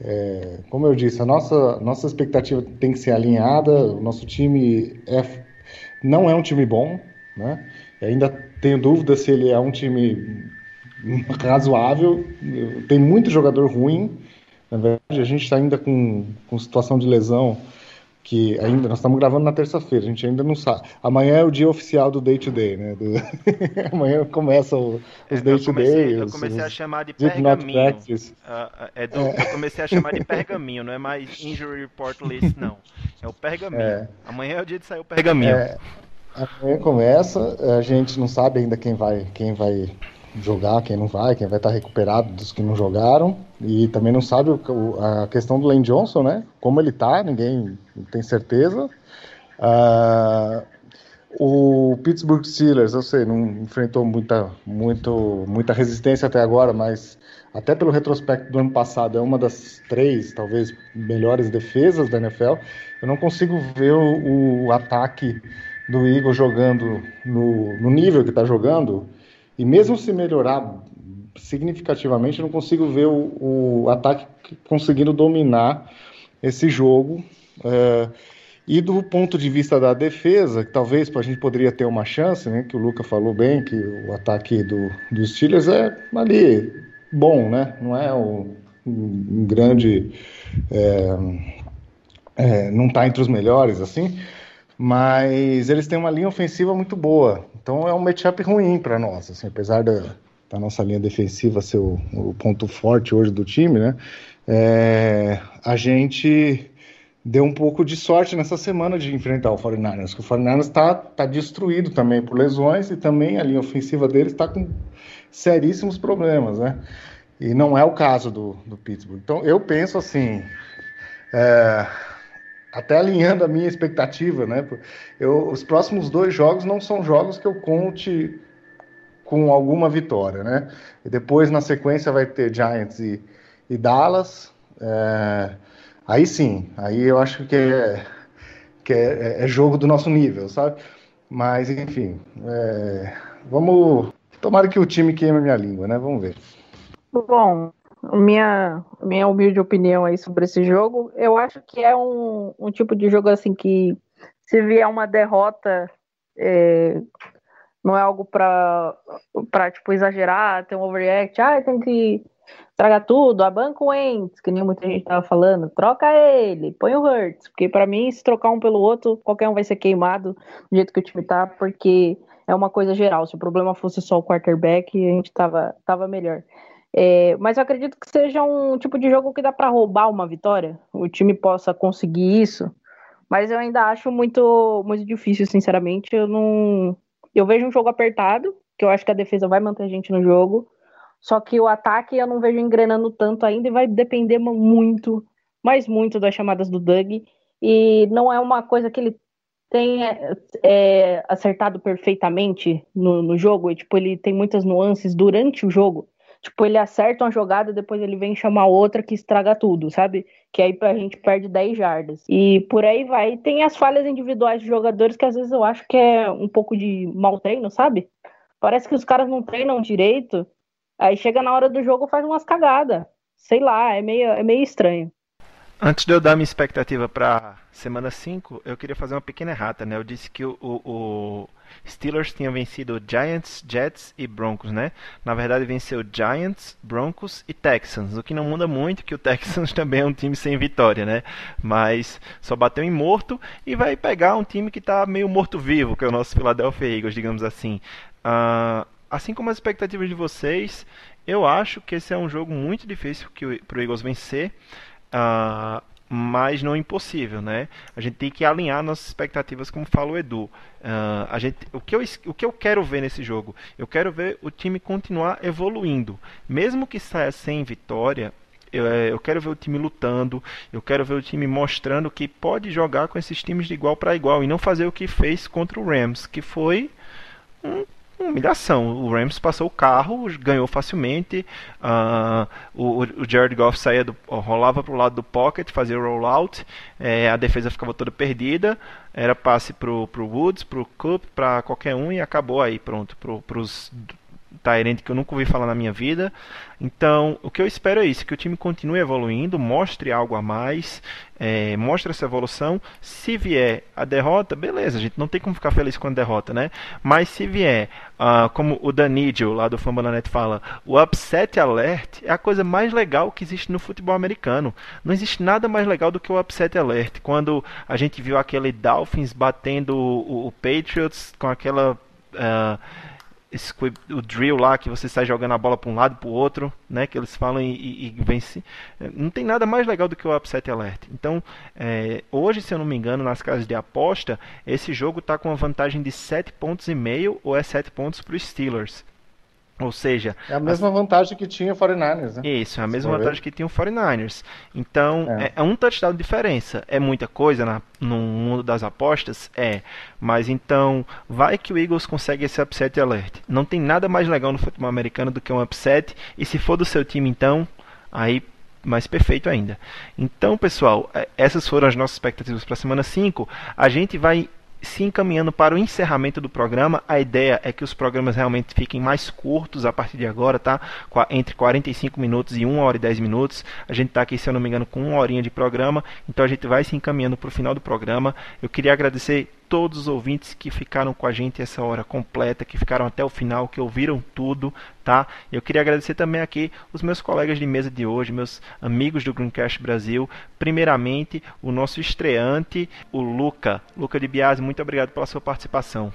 é, como eu disse, a nossa, nossa expectativa tem que ser alinhada. O nosso time é, não é um time bom, né? Ainda tenho dúvida se ele é um time razoável. Tem muito jogador ruim. Na verdade, a gente está ainda com, com situação de lesão que ainda nós estamos gravando na terça-feira, a gente ainda não sabe. Amanhã é o dia oficial do day to day, né? Do... Amanhã começa o, os é, day to day. Eu comecei a chamar de pergaminho. Uh, é do, é. Eu comecei a chamar de pergaminho, não é mais injury report list, não. É o pergaminho. É. Amanhã é o dia de sair o pergaminho. É, amanhã começa, a gente não sabe ainda quem vai, quem vai jogar, quem não vai, quem vai estar recuperado dos que não jogaram. E também não sabe o, a questão do Lane Johnson, né? Como ele tá, ninguém tem certeza. Uh, o Pittsburgh Steelers, eu sei, não enfrentou muita, muito, muita resistência até agora, mas até pelo retrospecto do ano passado é uma das três, talvez, melhores defesas da NFL. Eu não consigo ver o, o ataque do Eagle jogando no, no nível que está jogando, e mesmo se melhorar significativamente, eu não consigo ver o, o ataque conseguindo dominar esse jogo. É, e do ponto de vista da defesa, talvez a gente poderia ter uma chance, né, que o Luca falou bem, que o ataque do, dos Steelers é ali bom, né? Não é o um grande. É, é, não está entre os melhores, assim, mas eles têm uma linha ofensiva muito boa. Então é um matchup ruim para nós, assim, apesar da, da, nossa linha defensiva ser o, o, ponto forte hoje do time, né? É, a gente deu um pouco de sorte nessa semana de enfrentar o 49ers, que o 49ers está tá destruído também por lesões e também a linha ofensiva deles está com seríssimos problemas, né? E não é o caso do, do Pittsburgh. Então eu penso assim, é, até alinhando a minha expectativa, né? Eu, os próximos dois jogos não são jogos que eu conte com alguma vitória, né? E depois na sequência vai ter Giants e, e Dallas. É, Aí sim, aí eu acho que é, que é, é jogo do nosso nível, sabe? Mas, enfim, é, vamos. Tomara que o time queime minha língua, né? Vamos ver. Bom, minha, minha humilde opinião aí sobre esse jogo, eu acho que é um, um tipo de jogo assim que se vier uma derrota, é, não é algo para tipo, exagerar, ter um overreact, ah, tem que Traga tudo, abanca o Wentz, que nem muita gente tava falando, troca ele, põe o Hurts, porque para mim, se trocar um pelo outro, qualquer um vai ser queimado do jeito que o time tá, porque é uma coisa geral. Se o problema fosse só o quarterback, a gente tava, tava melhor. É, mas eu acredito que seja um tipo de jogo que dá para roubar uma vitória, o time possa conseguir isso, mas eu ainda acho muito, muito difícil, sinceramente. Eu não. Eu vejo um jogo apertado, que eu acho que a defesa vai manter a gente no jogo. Só que o ataque eu não vejo engrenando tanto ainda e vai depender muito, mais muito das chamadas do Doug. E não é uma coisa que ele tenha é, acertado perfeitamente no, no jogo. E, tipo, ele tem muitas nuances durante o jogo. Tipo, ele acerta uma jogada, depois ele vem chamar outra que estraga tudo, sabe? Que aí a gente perde 10 jardas. E por aí vai. Tem as falhas individuais de jogadores que às vezes eu acho que é um pouco de mal treino, sabe? Parece que os caras não treinam direito Aí chega na hora do jogo faz umas cagadas. Sei lá, é meio, é meio estranho. Antes de eu dar minha expectativa para semana 5, eu queria fazer uma pequena errata, né? Eu disse que o, o, Steelers tinha vencido Giants, Jets e Broncos, né? Na verdade, venceu Giants, Broncos e Texans, o que não muda muito, que o Texans também é um time sem vitória, né? Mas só bateu em morto e vai pegar um time que está meio morto-vivo, que é o nosso Philadelphia Eagles, digamos assim. Uh, assim como as expectativas de vocês, eu acho que esse é um jogo muito difícil para o Eagles vencer, uh, mas não impossível, né? A gente tem que alinhar nossas expectativas, como fala o Edu. Uh, a gente, o, que eu, o que eu quero ver nesse jogo? Eu quero ver o time continuar evoluindo. Mesmo que saia sem vitória, eu, é, eu, quero ver o time lutando, eu quero ver o time mostrando que pode jogar com esses times de igual para igual e não fazer o que fez contra o Rams, que foi um humilhação. O Rams passou o carro, ganhou facilmente. Uh, o, o Jared Goff saía do, rolava para o lado do pocket, fazia o rollout. É, a defesa ficava toda perdida. Era passe para o Woods, para o Cup, para qualquer um e acabou aí, pronto. Para os Tyrant que eu nunca ouvi falar na minha vida. Então, o que eu espero é isso, que o time continue evoluindo, mostre algo a mais, é, mostre essa evolução. Se vier a derrota, beleza, a gente não tem como ficar feliz com a derrota, né? Mas se vier, uh, como o Danidio lá do Fambonanet fala, o upset alert é a coisa mais legal que existe no futebol americano. Não existe nada mais legal do que o upset alert. Quando a gente viu aquele Dolphins batendo o, o Patriots com aquela... Uh, esse, o drill lá que você sai jogando a bola para um lado para o outro, né? Que eles falam e, e, e, vence. Não tem nada mais legal do que o upset alert. Então, é, hoje, se eu não me engano, nas casas de aposta, esse jogo está com uma vantagem de 7 pontos e meio ou é 7 pontos para os Steelers. Ou seja, é a mesma vantagem que tinha o 49ers, né? Isso, é a mesma vantagem que tinha o 49ers. Então, é. é, é um touchdown de diferença. É muita coisa na, no mundo das apostas? É. Mas então, vai que o Eagles consegue esse upset alert. Não tem nada mais legal no futebol americano do que um upset. E se for do seu time, então, aí mais perfeito ainda. Então, pessoal, é, essas foram as nossas expectativas para a semana 5. A gente vai se encaminhando para o encerramento do programa. A ideia é que os programas realmente fiquem mais curtos a partir de agora, tá? Entre 45 minutos e 1 hora e 10 minutos. A gente está aqui, se eu não me engano, com uma horinha de programa. Então a gente vai se encaminhando para o final do programa. Eu queria agradecer todos os ouvintes que ficaram com a gente essa hora completa, que ficaram até o final, que ouviram tudo, tá? Eu queria agradecer também aqui os meus colegas de mesa de hoje, meus amigos do Greencast Brasil. Primeiramente, o nosso estreante, o Luca. Luca de Biasi, muito obrigado pela sua participação.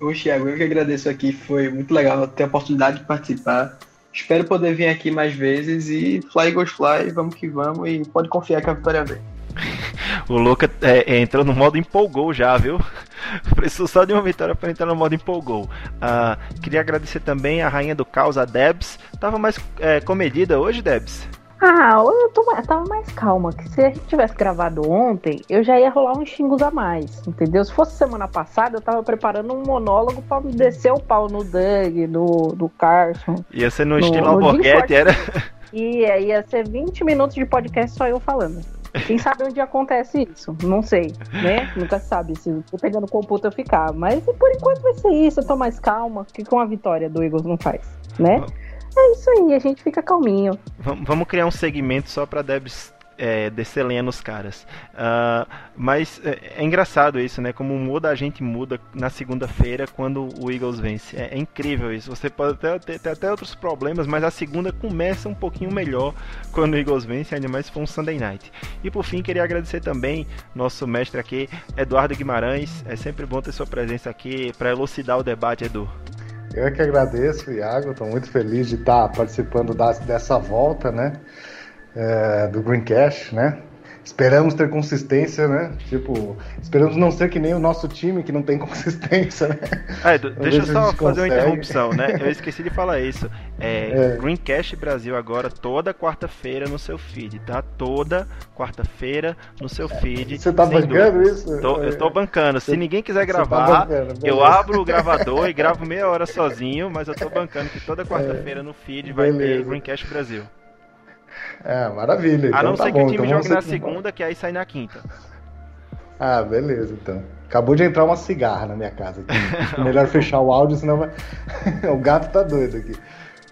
Ô, Thiago, eu que agradeço aqui, foi muito legal ter a oportunidade de participar. Espero poder vir aqui mais vezes e Fly Goes Fly, vamos que vamos e pode confiar que a vitória vem. o Luca é, entrou no modo empolgou já, viu? Precisou só de uma vitória para entrar no modo empolgou. Uh, queria agradecer também a rainha do caos, a Debs. Tava mais é, comedida hoje, Debs? Ah, eu, tô, eu tava mais calma. Que se a gente tivesse gravado ontem, eu já ia rolar uns xingos a mais, entendeu? Se fosse semana passada, eu tava preparando um monólogo pra descer o pau no Doug, no, no Carson. Ia ser no, no estilo Alborguete, era? Ia, ia ser 20 minutos de podcast só eu falando. Quem sabe onde acontece isso? Não sei, né? Nunca sabe se eu pegando o computador ficar. Mas por enquanto vai ser isso, eu tô mais calma, que com a vitória do Eagles não faz, né? É isso aí, a gente fica calminho. Vamos criar um segmento só pra Debs é, descer lenha nos caras. Uh, mas é, é, engraçado isso, né? Como muda a gente muda na segunda-feira quando o Eagles vence. É, é, incrível isso. Você pode até ter, ter, até outros problemas, mas a segunda começa um pouquinho melhor quando o Eagles vence, ainda mais se for um Sunday Night. E por fim, queria agradecer também nosso mestre aqui, Eduardo Guimarães. É sempre bom ter sua presença aqui para elucidar o debate, Edu. Eu é que agradeço, Iago. Estou muito feliz de estar participando dessa volta, né? É, do Greencast, né? Esperamos ter consistência, né? Tipo, esperamos não ser que nem o nosso time que não tem consistência, né? É, deixa eu só fazer uma interrupção, né? Eu esqueci de falar isso. É, é. Greencast Brasil agora toda quarta-feira no seu feed, tá? Toda quarta-feira no seu feed. Você tá bancando dúvidas. isso? Tô, eu tô bancando. Se ninguém quiser tá gravar, tá bancando, eu abro o gravador e gravo meia hora sozinho, mas eu tô bancando que toda quarta-feira no feed vai beleza. ter Greencast Brasil. É, maravilha. A não então, ser tá que bom, o time então jogue na segunda, que aí sai na quinta. Ah, beleza, então. Acabou de entrar uma cigarra na minha casa. Aqui. Melhor fechar o áudio, senão vai... o gato tá doido aqui.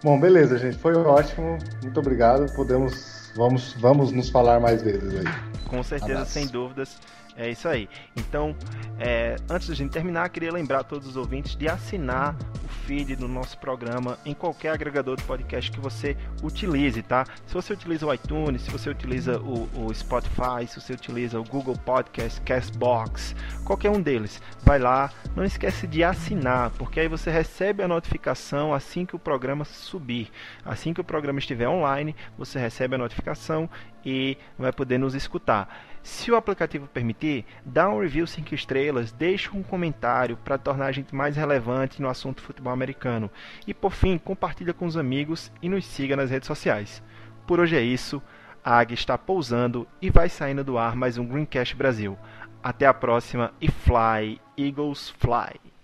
Bom, beleza, gente. Foi ótimo. Muito obrigado. Podemos. Vamos, vamos nos falar mais vezes aí. Com certeza, Abraço. sem dúvidas. É isso aí. Então, é, antes de a gente terminar, queria lembrar todos os ouvintes de assinar o feed do nosso programa em qualquer agregador de podcast que você utilize, tá? Se você utiliza o iTunes, se você utiliza o, o Spotify, se você utiliza o Google Podcast, Castbox, qualquer um deles, vai lá. Não esquece de assinar, porque aí você recebe a notificação assim que o programa subir. Assim que o programa estiver online, você recebe a notificação e vai poder nos escutar. Se o aplicativo permitir, dá um review 5 estrelas, deixa um comentário para tornar a gente mais relevante no assunto futebol americano. E por fim, compartilha com os amigos e nos siga nas redes sociais. Por hoje é isso. A águia está pousando e vai saindo do ar mais um Greencast Brasil. Até a próxima e fly, Eagles fly!